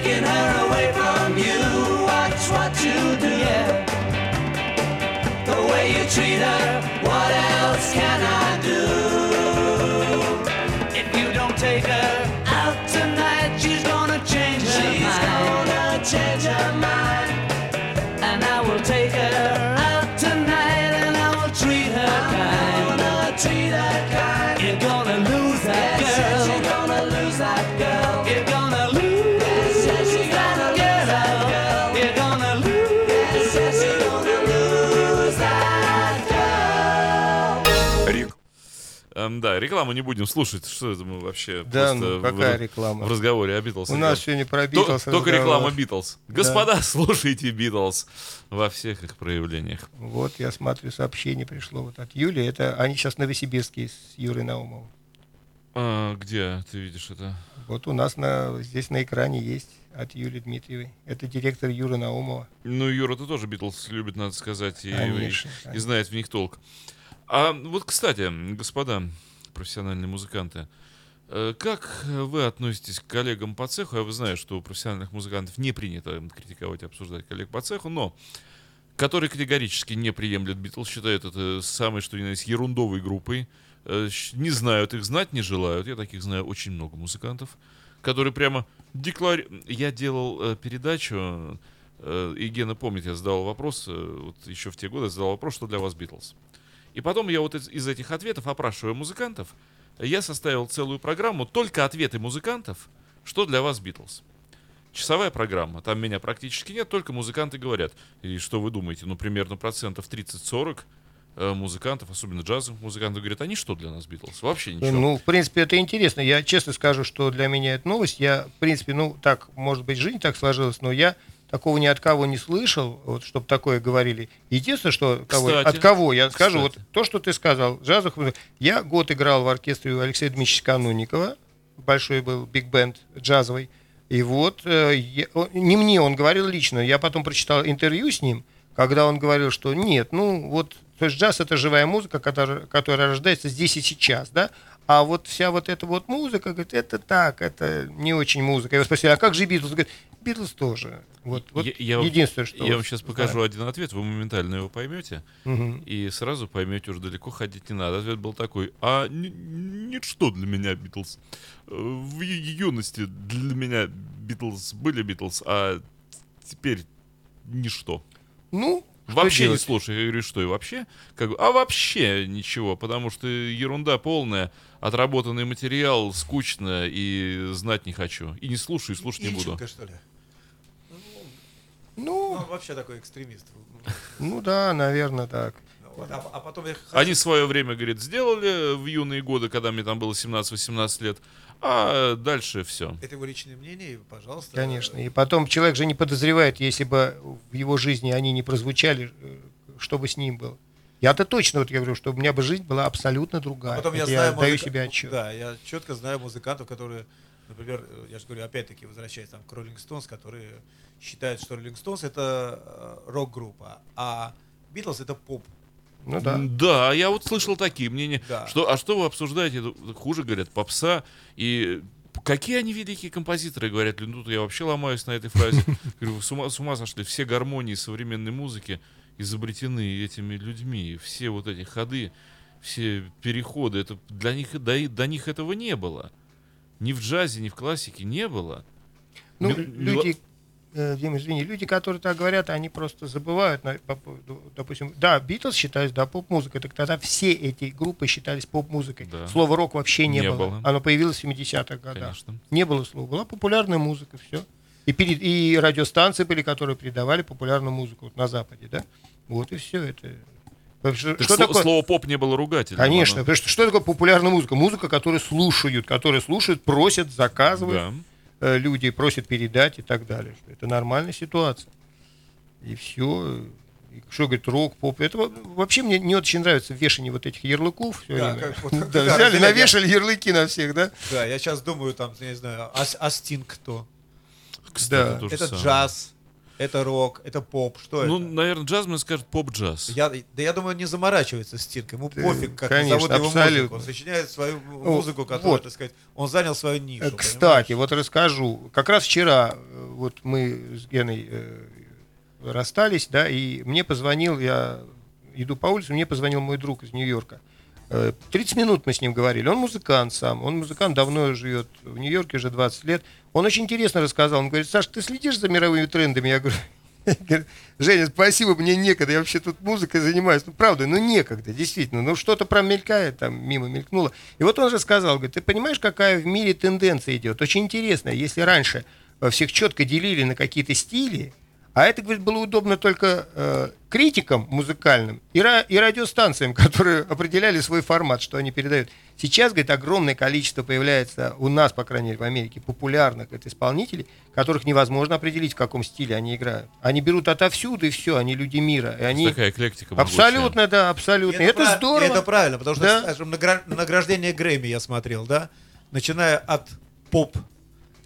taking her away from you. Watch what you do. Yeah. The way you treat her, да, рекламу не будем слушать. Что это мы вообще Да, просто ну в- какая в, реклама? в разговоре о Битлз. У нас сегодня про Битлз. Только реклама Битлз. Господа, слушайте Битлз во всех их проявлениях. Вот я смотрю, сообщение пришло вот от Юли. Это они сейчас в Новосибирске с Юрой Наумовым. А, где ты видишь это? Вот у нас на, здесь на экране есть от Юлии Дмитриевой. Это директор Юра Наумова. Ну, Юра, ты тоже Битлз любит, надо сказать, и, Конечно, и- и конечно. знает в них толк. А вот, кстати, господа профессиональные музыканты, э, как вы относитесь к коллегам по цеху? Я знаю, что у профессиональных музыкантов не принято критиковать и обсуждать коллег по цеху, но которые категорически не приемлят Битлз, считают это самой, что ни на есть, ерундовой группой, э, не знают их, знать не желают. Я таких знаю очень много музыкантов, которые прямо декларируют... Я делал э, передачу, и Гена помнит, я задавал вопрос, вот еще в те годы я задавал вопрос, что для вас Битлз. И потом я вот из, из этих ответов, опрашивая музыкантов, я составил целую программу, только ответы музыкантов, что для вас Битлз. Часовая программа, там меня практически нет, только музыканты говорят. И что вы думаете, ну примерно процентов 30-40 э, музыкантов, особенно джазовых музыкантов, говорят, они что для нас Битлз? Вообще ничего. Ну, в принципе, это интересно. Я честно скажу, что для меня это новость. Я, в принципе, ну, так, может быть, жизнь так сложилась, но я такого ни от кого не слышал, вот, чтобы такое говорили. Единственное, что кого- Кстати, от кого я скажу, кстати. вот то, что ты сказал, джазовых музы- Я год играл в оркестре у Алексея Дмитриевича Канунникова, большой был биг-бенд джазовый. И вот, э, я- не мне он говорил лично, я потом прочитал интервью с ним, когда он говорил, что нет, ну вот, то есть джаз это живая музыка, которая, которая рождается здесь и сейчас, да, а вот вся вот эта вот музыка, говорит, это так, это не очень музыка. Я его спросил, а как же Битлз? Говорит, Битлз тоже. Вот, вот Я- единственное, что... Я вот вам сейчас знаю. покажу один ответ, вы моментально его поймете, Мгм. и сразу поймете, уже далеко ходить не надо. Ответ был такой, а ничто для меня Битлз. Э, В юности для меня Битлз были Битлз, а теперь ничто. Ну, что Вообще не делать? слушай, я говорю, что и вообще? Как а вообще ничего, потому что ерунда полная, отработанный материал, скучно и знать не хочу. И не слушаю, и слушать не буду. Ильченко, что ли? Ну, Ну, вообще такой экстремист. ну да, наверное, так. Вот, А, а потом я хочу- Они свое время, говорит, сделали в юные годы, когда мне там было 17-18 лет, а дальше все. Это его личное мнение, пожалуйста. Конечно. И потом человек же не подозревает, если бы в его жизни они не прозвучали, э, что бы с ним было. Я-то точно вот я говорю, что у меня бы жизнь была абсолютно другая. А потом я знаю даю музыка- себе отчет. Да, я четко знаю музыкантов, которые, например, э, я же говорю, опять-таки, возвращаясь там к Роллинг Стоунс, которые считают, что Роллинг Стоунс это э, рок-группа, а Битлз это поп. Ну да. Да, я вот слышал такие мнения. Да. Что, а что вы обсуждаете? Хуже, говорят, попса. И какие они великие композиторы, говорят. Ну, тут я вообще ломаюсь на этой фразе. Говорю, вы с ума, с ума сошли. Все гармонии современной музыки изобретены этими людьми. Все вот эти ходы, все переходы. Это для них, до, до них этого не было. Ни в джазе, ни в классике не было. Ну, Мел- люди, э, Дима, извини, люди, которые так говорят, они просто забывают, на- по поводу, допустим, да, Битлз считались, да, поп-музыкой, так тогда все эти группы считались поп-музыкой. Да. Слова рок вообще не, Не было. было. Оно появилось в 70-х годах. Конечно. Не было слова. Была популярная музыка, все. И, перед, и радиостанции были, которые передавали популярную музыку вот на Западе, да? Вот и все это. Что, Так что сло- такое? Слово поп не было ругательным. Конечно, оно- потому что что такое популярная музыка? Музыка, которую слушают, которые слушают, просят, заказывают Да. Э, люди просят передать и так далее. Что это нормальная ситуация. И все. И что говорит, рок, поп. Это во- вообще мне не очень нравится вешание вот этих ярлыков. всё Да, время. как вот- Да, да, взяли, навешали ярлыки на всех, да? Да, я сейчас думаю, там, я не знаю, а, а Стинг кто? Кстати, Да. Это самое. джаз, это рок, это поп, что Ну, это? наверное, джазмен скажет поп-джаз. Я, да я думаю, он не заморачивается Стинг, ему Ты- пофиг, как конечно, зовут его музыку. Он сочиняет свою музыку, которая, вот. так сказать, он занял свою нишу. Э, Кстати, вот расскажу. Как раз вчера э, вот мы с Геной э, расстались, да, и мне позвонил, я иду по улице, мне позвонил мой друг из Нью-Йорка. Э, 30 минут мы с ним говорили. Он музыкант сам. Он музыкант, давно живет в Нью-Йорке, уже 20 лет. Он очень интересно рассказал. Он говорит, Саш, ты следишь за мировыми трендами? Я говорю, Женя, спасибо, мне некогда. Я вообще тут музыкой занимаюсь. Ну, правда, ну некогда, действительно. Ну, что-то промелькает, там, мимо мелькнуло. И вот он же сказал, говорит, ты понимаешь, какая в мире тенденция идет? Очень интересно. Если раньше э, всех четко делили на какие-то стили, а это, говорит, было удобно только э, критикам музыкальным и, ра- и радиостанциям, которые определяли свой формат, что они передают. Сейчас, говорит, огромное количество появляется у нас, по крайней мере, в Америке, популярных говорит, исполнителей, которых невозможно определить, в каком стиле они играют. Они берут отовсюду, и все, они люди мира. И они... Такая эклектика могучая. Абсолютно, да, абсолютно. И это, прав- здорово. и это правильно, потому что, Да. скажем, награ- награждение Грэмми я смотрел, да, начиная от поп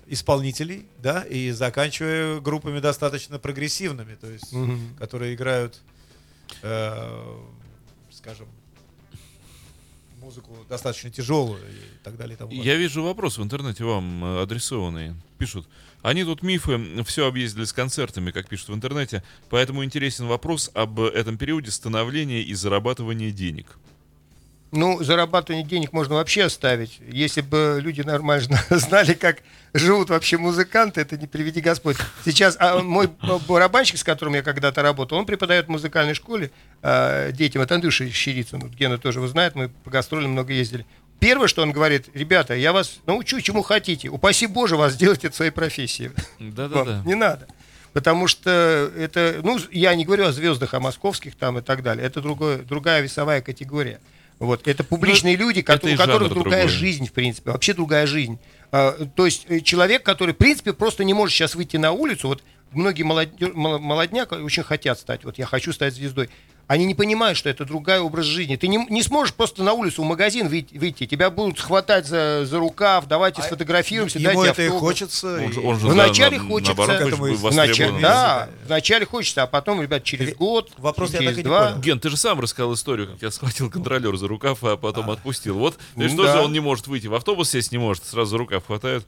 исполнителей, да, и заканчивая группами достаточно прогрессивными, то есть, Мгм. которые играют, э, скажем, музыку достаточно тяжелую и так далее. И тому Я вижу вопрос в интернете вам адресованный. Пишут. Они тут мифы все объездили с концертами, как пишут в интернете. Поэтому интересен вопрос об этом периоде становления и зарабатывания денег. Ну, зарабатывание денег можно вообще оставить. Если бы люди нормально знали, как живут вообще музыканты, это не приведи Господь. Сейчас а мой барабанщик, с которым я когда-то работал, он преподает в музыкальной школе э, детям. Это Андрюша Щерицын. Вот Гена тоже его знает, мы по гастролям много ездили. Первое, что он говорит, ребята, я вас научу, чему хотите. Упаси Боже вас делать это своей профессией. Да-да-да. Не надо. Потому что это, ну, я не говорю о звездах, о московских там и так далее. Это другое, другая весовая категория. Вот. Это публичные люди, Ну, это и у которых другая другой. жизнь, в принципе, вообще другая жизнь. А, то есть э, человек, который, в принципе, просто не может сейчас выйти на улицу, вот многие мало- молодняк очень хотят стать, вот я хочу стать звездой. Они не понимают, что это другая образ жизни. Ты не, не сможешь просто на улицу, в магазин выйти. Тебя будут хватать за, за рукав, давайте сфотографируемся, Ему дайте это и хочется. Он же, и- он же, Вначале на- хочется наоборот, Вначале, да, вначале хочется, а потом, ребят, через Или- год, вопрос я через так и не два. понял. Ген, ты же сам рассказал историю, как я схватил контролер за рукав, а потом отпустил. Вот, и Ну что да. же он не может выйти? В автобус сесть не может, сразу за рукав хватают.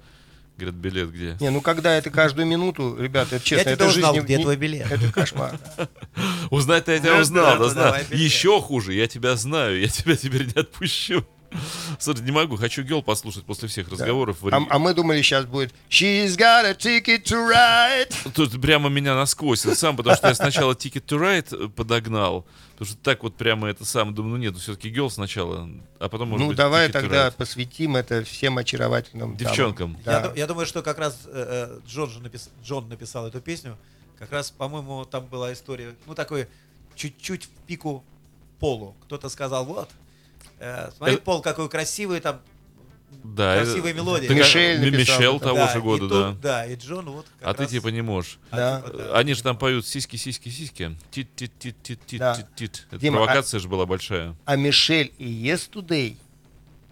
Говорят, билет где? Не, ну когда это каждую минуту, ребята, это честно, Я это узнал, жизнь где не- твой билет? Это кошмар. Узнать-то я тебя узнал, да, знаю. Еще хуже, я тебя знаю, я тебя теперь не отпущу. Слушай, не могу, хочу гел послушать после всех разговоров. в А, а мы думали, сейчас будет She's got a ticket to ride. Тут прямо меня насквозь сам, потому что я сначала Ticket to Ride подогнал, потому что так вот прямо это сам, думаю, ну нет, все-таки гел сначала, а потом может Ну, быть, давай тогда Ride. посвятим это всем очаровательным. Девчонкам. Я, Да. ду- я думаю, что как раз э, э, Джон, же напис- Джон написал эту песню. Как раз, по-моему, там была история, ну, такой чуть-чуть в пику Полу. Кто-то сказал, вот, э, смотри, Э, Пол, какой красивый там Да, красивые это- мелодии. Такая- Мишель Ми- написал Мишель это. того Да, же и года, тут- да. Да, и Джон вот как А ты раз- типа не можешь. Да. типа, да. Они же там поют сиськи, сиськи, сиськи. Тит, тит, тит, тит, тит, Да. тит, тит. Это Дима, а- провокация же была большая. А Мишель и Yesterday,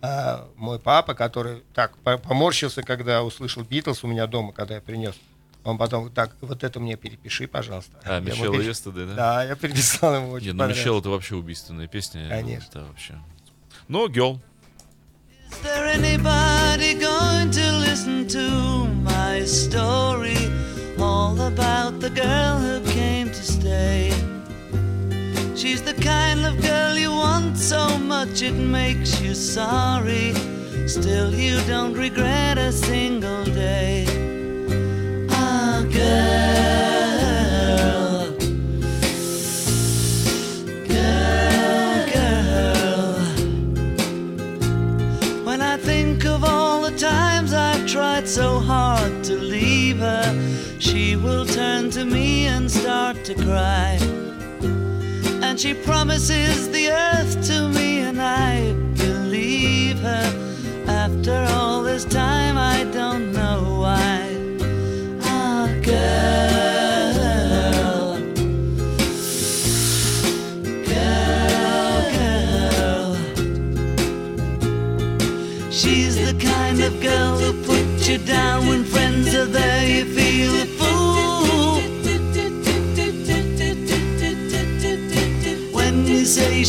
а, мой папа, который так по- поморщился, когда услышал Битлз у меня дома, когда я принес. Он потом, так, вот это мне перепиши, пожалуйста. А, Мишел Yesterday, да? Да, я переписал ему очень Нет, ну. Мишел это вообще убийственная песня. Конечно. Да, вообще. Is there anybody going to listen to my story? All about the girl who came to stay. She's the kind of girl you want so much it makes you sorry. Still, you don't regret a single day. To cry. And she promises the earth to me, and I believe her. After all this time,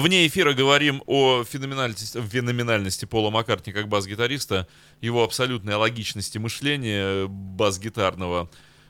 Вне эфира говорим о феноменальности, феноменальности Пола Маккартни как бас-гитариста, его абсолютной логичности мышления бас-гитарного.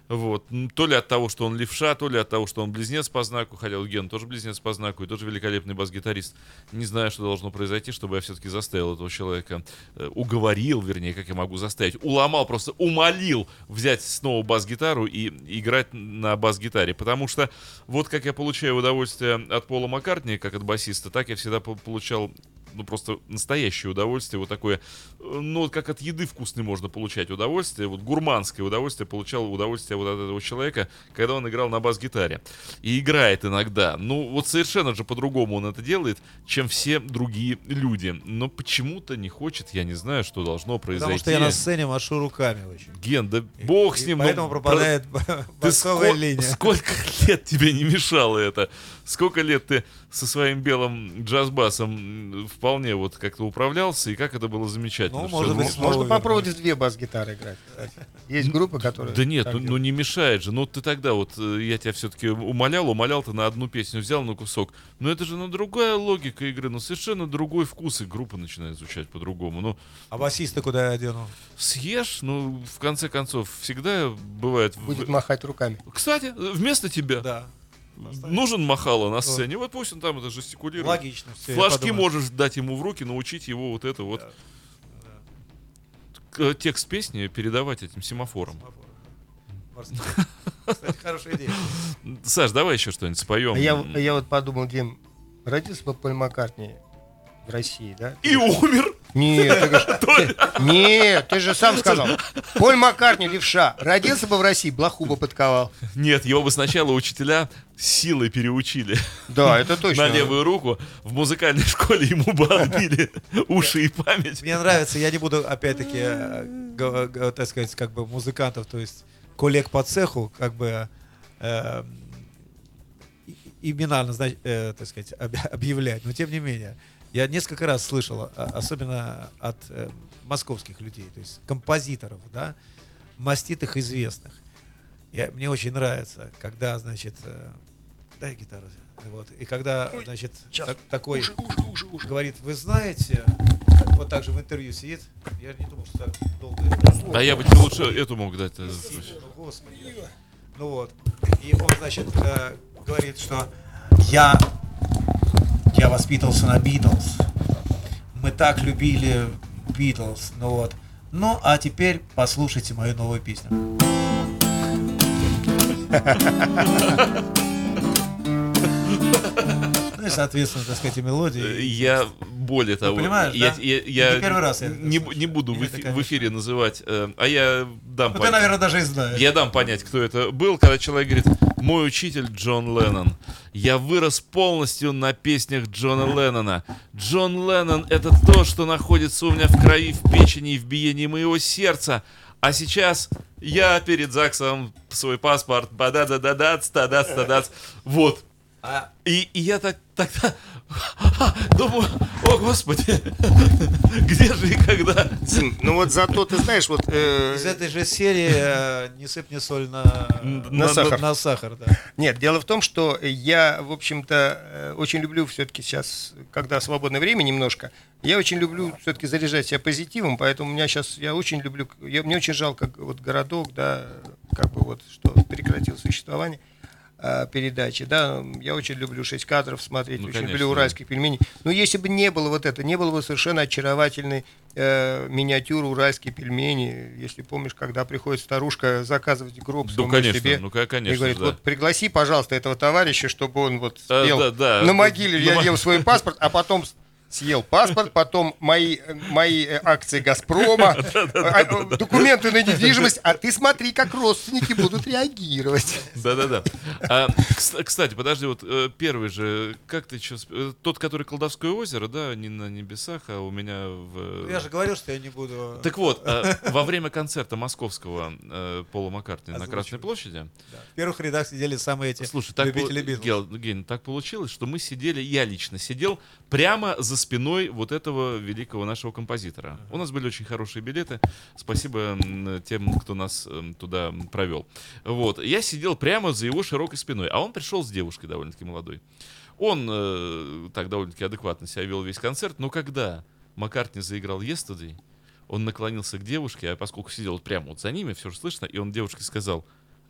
Вот. То ли от того, что он левша, то ли от того, что он близнец по знаку, хотя Ген тоже близнец по знаку и тоже великолепный бас-гитарист. Не знаю, что должно произойти, чтобы я все-таки заставил этого человека, э, уговорил, вернее, как я могу заставить, уломал, просто умолил взять снова бас-гитару и играть на бас-гитаре. Потому что вот как я получаю удовольствие от Пола Маккартни, как от басиста, так я всегда по- получал ну, просто настоящее удовольствие, вот такое, э, ну, вот как от еды вкусной можно получать удовольствие, вот гурманское удовольствие, получал удовольствие вот от этого человека, когда он играл на бас-гитаре. И играет иногда. Ну, вот совершенно же по-другому он это делает, чем все другие люди. Но почему-то не хочет, я не знаю, что должно произойти. Потому что я на сцене машу руками очень. Ген, да бог с И ним. ну, Поэтому про- пропадает ты басковая ско- линия. Сколько лет тебе не мешало это? Сколько лет ты со своим белым джаз-басом вполне вот как-то управлялся, и как это было замечательно. Ну, может быть, Можно попробовать в две бас-гитары играть, кстати. Есть группы, которые... Да нет, ну, ну не мешает же. Ну ты тогда вот, э, я тебя все-таки умолял, умолял, ты на одну песню взял на кусок. Но это же ну, другая логика игры, ну совершенно другой вкус, и группа начинает звучать по-другому. Ну, А басиста куда я дену? съешь, ну, в конце концов, всегда бывает... Будет махать руками. Кстати, вместо тебя Да. Нужен махало на сцене, вот пусть он там это жестикулирует. Логично. всё, я Флажки можешь дать ему в руки, научить его вот это вот. К- Текст песни передавать этим семафорам. Морские. Кстати, хорошая идея. Саш, давай еще что-нибудь споем. А я, я вот подумал, Дим, родился бы Поль Маккартни в России, да? И умер. Нет, ты говоришь, ты- нет, ты же сам сказал. Поль Маккартни, левша, родился бы в России, блоху бы подковал. Нет, его бы сначала учителя силой переучили Да, это точно. на левую руку. В музыкальной школе ему бы отбили уши и память. Мне нравится, я не буду опять-таки, э, г- так сказать, как бы музыкантов, то есть коллег по цеху, как бы э, имена, э, так сказать, об- объявлять. Но тем не менее, я несколько раз слышал, а- особенно от э, московских людей, то есть композиторов, да, маститых известных. Я, мне очень нравится, когда, значит, э, дай гитару, вот, и когда, значит, так- такой говорит, вы знаете, вот так же в интервью сидит, я не думал, что так долго. А я бы тебе лучше эту мог дать. Ну, Господи. Ну вот. И он, значит, э, говорит, что я, я воспитывался на Битлз. Мы так любили Битлз. Ну вот. Ну, а теперь послушайте мою новую песню. и, соответственно, так сказать, и Э, мелодии. Я более того, понимаешь, я, да? я- я Не первый раз я это не, слышу. не буду в, эфи- эфире называть, э, а я дам Ну, ты, понять. наверное, даже и знаешь. Я дам понять, кто это был, когда человек говорит, мой учитель Джон Леннон. Я вырос полностью на песнях Джона Леннона. Джон Леннон — это то, что находится у меня в крови, в печени и в биении моего сердца. А сейчас я перед ЗАГСом свой паспорт, бада-да-да-дац, тадац, тадац. Вот. А И, и я так тогда думаю, о господи, где же и когда? Ну вот зато ты знаешь, вот э, из этой же серии э, «Не сыпь мне соль на, На сахар. на сахар, да. Нет, дело в том, что я, в общем-то, э, очень люблю все-таки сейчас, когда свободное время немножко, я очень люблю все-таки заряжать себя позитивом, поэтому у меня сейчас, я очень люблю, я, мне очень жалко вот городок, да, как бы вот, что прекратил существование передачи, да, я очень люблю 6 кадров смотреть, Ну, очень конечно, люблю уральских пельменей. Но если бы не было вот это, не было бы совершенно очаровательной э, миниатюры уральские пельмени, если помнишь, когда приходит старушка заказывать гроб Ну, конечно, себе, ну, конечно, и говорит, да. вот пригласи, пожалуйста, этого товарища, чтобы он вот А, съел да, да. на могиле, На я ел свой паспорт, а потом съел паспорт, потом мои, мои э, акции «Газпрома», а, э, документы на недвижимость, а ты смотри, как родственники будут реагировать. Да-да-да. А, кс- кстати, подожди, вот э, первый же, как ты сейчас... Тот, который Колдовское озеро, да, не на небесах, а у меня в... Ну, Я же говорил, что я не буду... Так вот, а, во время концерта московского Пола Маккартни на. Красной площади, Да. В первых рядах сидели самые эти слушай, так, любители Битлз. Ген, так получилось, что мы сидели, я лично сидел прямо за спиной вот этого великого нашего композитора. У нас были очень хорошие билеты. Спасибо тем, кто нас м, туда провел. Вот. Я сидел прямо за его широкой спиной, а он пришел с девушкой довольно-таки молодой. Он э, так довольно-таки адекватно себя вел весь концерт, но когда Маккартни заиграл Yesterday, он наклонился к девушке, а поскольку сидел вот прямо вот за ними, все же слышно, и он девушке сказал,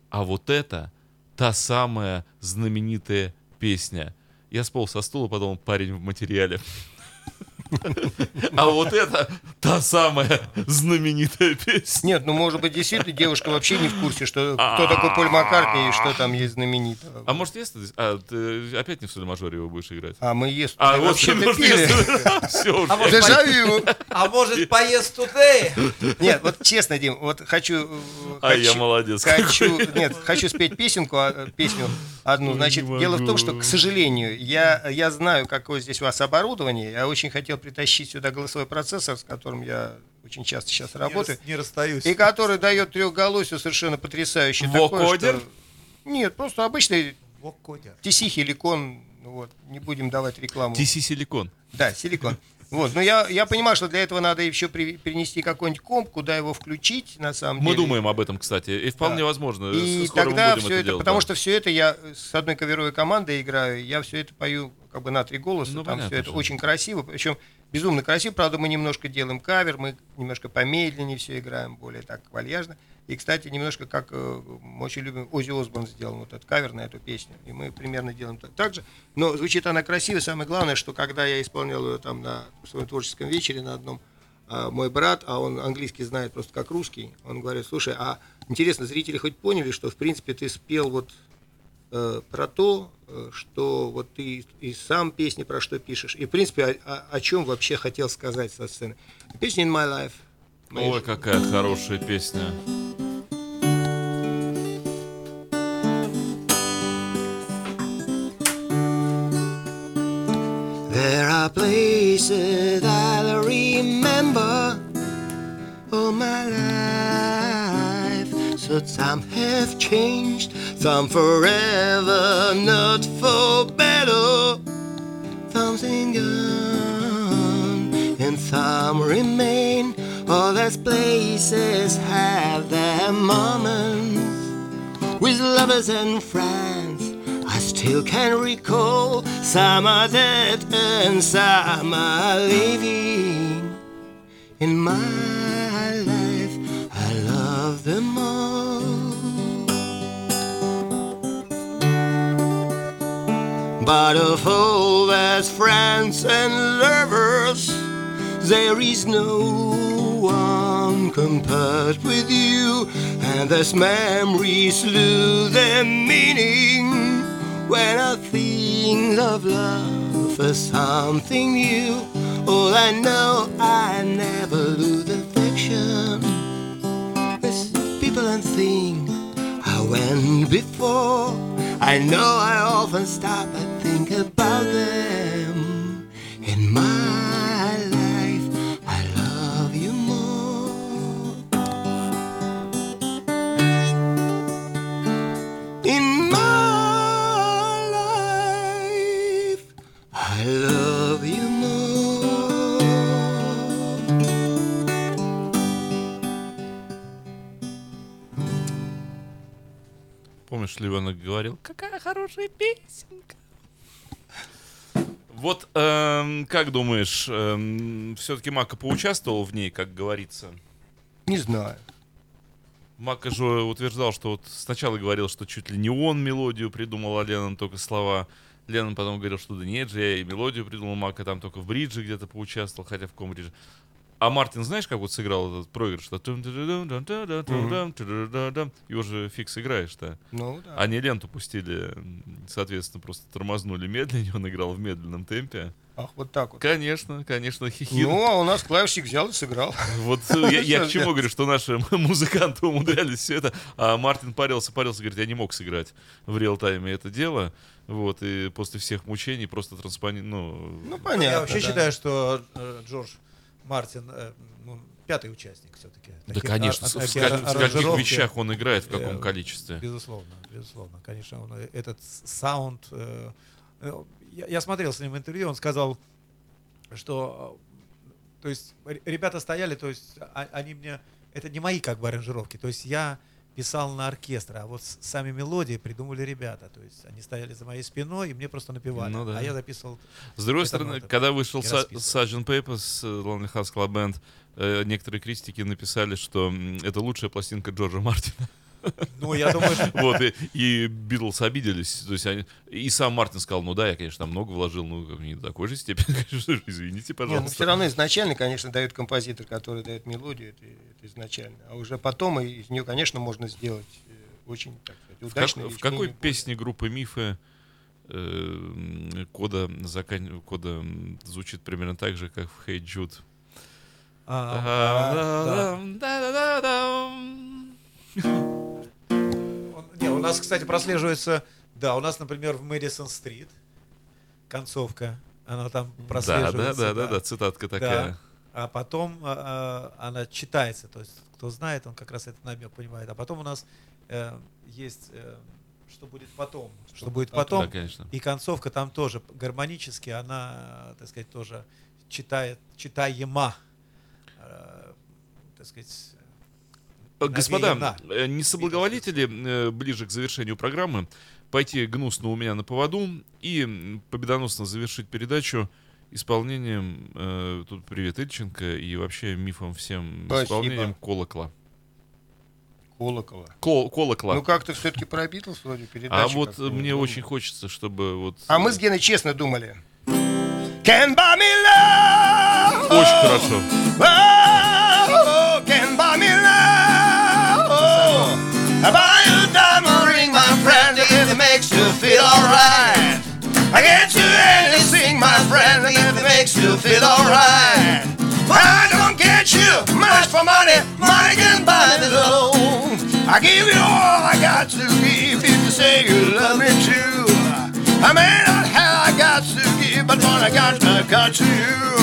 а вот это та самая знаменитая песня. Я сполз со стула, подумал, парень в материале. А вот это та самая знаменитая песня. Нет, ну может быть действительно девушка вообще не в курсе, что кто такой Поль Маккартни и что там есть знаменитого. А может, есть? А, ты опять не в соль мажоре его будешь играть? А мы есть. А, вот А может, Дежавю. А может, поезд тудей? Нет, вот честно, Дим, вот хочу... э, А я молодец. Хочу, нет, хочу спеть песенку, а, песню одну. Значит, не дело в том, что, к сожалению, я, я знаю, какое здесь у вас оборудование. Я очень хотел притащить сюда голосовой процессор, с которым я очень часто сейчас работаю. Не расстаюсь. И который дает трехголосию совершенно потрясающий. такое, Вокодер? что- Нет, просто обычный Вокодер. TC Хеликон. Вот, не будем давать рекламу. TC Силикон. Да, силикон. Вот, но я, я понимаю, что для этого надо еще при- перенести какой-нибудь комп, куда его включить, на самом Мы деле. думаем об этом, кстати. И вполне Да. возможно. И скоро мы тогда будем все это, делать, потому да. что все это я с одной коверовой командой играю, я все это пою как бы на три голоса, Ну, там понятно все это же. очень красиво, причем безумно красиво, правда мы немножко делаем кавер, мы немножко помедленнее все играем, более так вальяжно. И, кстати, немножко как э, мы очень любим, Ози Осборн сделал вот этот кавер на эту песню, и мы примерно делаем так, же. Но звучит она красиво, самое главное, что когда я исполнял ее там на своем творческом вечере на одном, а, мой брат, а он английский знает просто как русский, он говорит, слушай, а интересно, зрители хоть поняли, что в принципе ты спел вот э, про то, э, что вот ты и сам песни про что пишешь, и в принципе о- о чем вообще хотел сказать со сцены. Песня In My Life. Ой, какая хорошая песня. There are places I'll remember all my life. So some have changed, some forever, not for better. Something gone, and some remain. All those places have their moments with lovers and friends. I still can recall some are dead and some are living. In my life, I love them all. But of all those friends and lovers, there is no one compared with you, and those memories lose their meaning when I think of love as something new. All I know, I never lose affection with people and things I went before. I know I often stop and think about them. Помнишь, Левенок говорил, какая хорошая песенка. Вот, эм, как думаешь, все-таки Мака поучаствовал в ней, как говорится? Не знаю. Мака же утверждал, что вот сначала говорил, что чуть ли не он мелодию придумал, а Леннон только слова. Леннон потом говорил, что да нет же, я и мелодию придумал, Мака там только в бридже где-то поучаствовал, хотя в каком бридже. А Мартин, знаешь, как вот сыграл этот проигрыш? что Его же фиг сыграешь-то. Ну да. Они ленту пустили, соответственно, просто тормознули медленнее, он играл в медленном темпе. Ах, вот так вот. Конечно, конечно, хихи. Ну, а у нас клавишник взял и сыграл. Вот э, я, я к чему говорю, что наши музыканты умудрялись все это, а Мартин парился, парился, говорит, я не мог сыграть в реал-тайме это дело, вот, и после всех мучений просто транспони... ну... Ну, понятно. Я вообще да. считаю, что э, Джордж Мартин э, ну, пятый участник все-таки. да, конечно, в, сколь- в каких вещах он играет, в каком э, количестве. Безусловно, безусловно. Конечно, он, э, этот саунд... э, э, я, я смотрел с ним интервью, он сказал, что... э, То есть ребята стояли, то есть а- они мне... Это не мои как бы аранжировки. То есть я писал на оркестр, а вот сами мелодии придумали ребята. То есть они стояли за моей спиной и мне просто напевали. Ну да. А я записывал... С другой стороны, надо когда вышел и Са- расписывать. Sgt. Pepper's э, Lonely Hearts Club Band, э, некоторые критики написали, что это лучшая пластинка Джорджа Мартина. Ну, я думаю, что... Вот, и, и Битлз обиделись. То есть они, и сам Мартин сказал, ну да, я, конечно, там много вложил, ну, не до такой же степени, конечно, извините, ну пожалуйста. все равно изначально, конечно, дает композитор, который дает мелодию, это, это изначально. А уже потом из нее, конечно, можно сделать э, очень, так сказать, В, как- удачно. в какой песне группы Мифы э, кода, закан- кода звучит примерно так же, как в Hey Jude? А, Не, у нас, кстати, прослеживается... Да, у нас, например, в Мэдисон Стрит концовка, она там Да, да, прослеживается. да, да, да, цитатка такая. Да. А потом а, а, она читается, то есть кто знает, он как раз этот намек понимает. А потом у нас э, есть, э, что будет потом, что, будет потом, Да, конечно. и концовка там тоже гармонически, она, так сказать, тоже читает, читаема, э, так сказать. Э, Господа, навеяна. э, не соблаговолите ли э, ближе к завершению программы пойти гнусно у меня на поводу и победоносно завершить передачу исполнением, э, тут привет Ильченко и вообще мифом всем Спасибо. исполнением колокла. Колокола. Кол- колокла. Ну как-то все-таки про Битлз вроде передачи. а вот мне помню. очень хочется, чтобы вот... А мы с Геной честно думали. Can buy me love. Очень хорошо. I buy you a diamond ring, my friend, if it makes you feel alright. I get you anything, my friend, if it makes you feel alright. I don't get you much for money, money can buy me love. I give you all I got to give if you say you love me too. I may not have I got to give, but what I got, I got to you.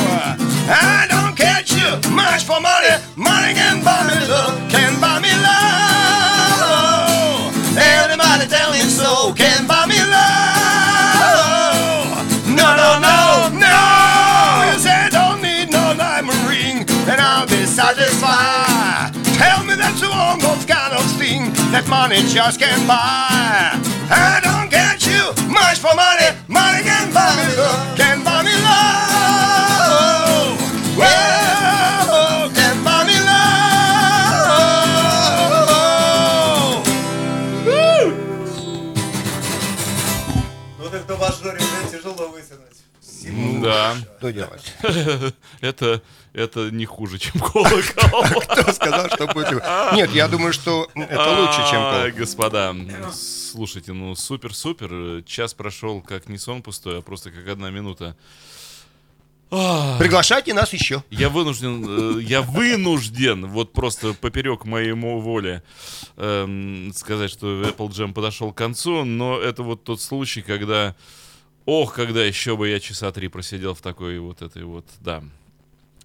I don't get you much for money, money can buy me love, can buy me love. Can buy me love. No, no, no, no. You say I don't need no diamond ring, and I'll be satisfied. Tell me that you want those kind of thing that money just can't buy. I don't get you much for money, money can buy me love, Да. Что делать? это, это не хуже, чем колокол. Кто сказал, что будет? Нет, я думаю, что это лучше, чем колокол. Господа, слушайте, ну супер-супер. Час прошел как не сон пустой, а просто как одна минута. Приглашайте нас еще. Я вынужден, э, я вынужден, вот просто поперек моему воле эм, сказать, что Apple Jam подошел к концу, но это вот тот случай, когда, ох, когда еще бы я часа три просидел в такой вот этой вот, да.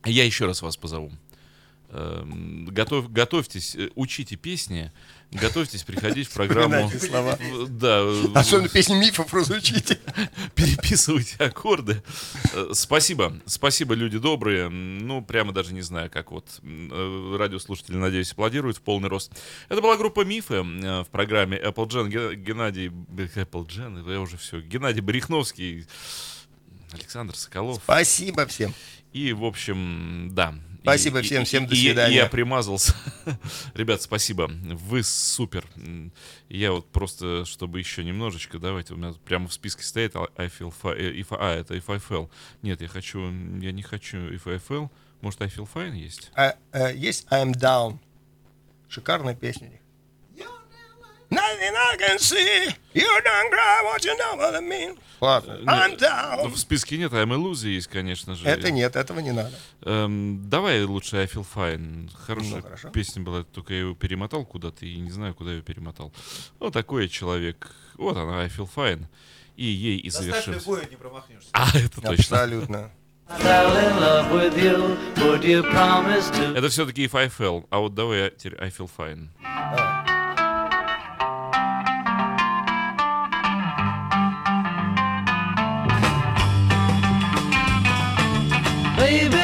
Я еще раз вас позову. Эм, готов, готовьтесь, э, учите песни, готовьтесь приходить в программу. Слова. Да, Особенно песни мифов разучите. переписывайте аккорды. Э, Спасибо, спасибо, люди добрые. Ну, прямо даже не знаю, как вот э, радиослушатели, надеюсь, аплодируют в полный рост. Это была группа Мифы э, в программе Apple Gen. Ге- Геннадий... Apple Gen, я уже все. Геннадий Брехновский, Александр Соколов. Спасибо всем. И, в общем, да. Спасибо И- всем, и- всем до и и свидания. я примазался. Ребят, спасибо. Вы супер. Я вот просто, чтобы еще немножечко, давайте, у меня прямо в списке стоит I feel э, if а, это if I fell. Нет, я хочу, я не хочу if I fell. Может, I feel fine есть? А, э, есть I'm Down. Шикарная песня. у них. Nothing I can see. You don't cry what you know what I mean. Ладно. I'm Ну, down. в списке нет, I'm a loser есть, конечно же. Это нет, этого не надо. Эм, давай лучше I Feel Fine. Хорошая Ну, хорошо. песня была, только я ее перемотал куда-то и не знаю, куда я ее перемотал. Вот такой я человек. Вот она, I Feel Fine. И ей и Заставь завершился. любую, не промахнешься. А, это точно. Абсолютно. fell in love with you. Would you promise to? Это все-таки If I Fell. А вот давай я теперь I Feel Fine.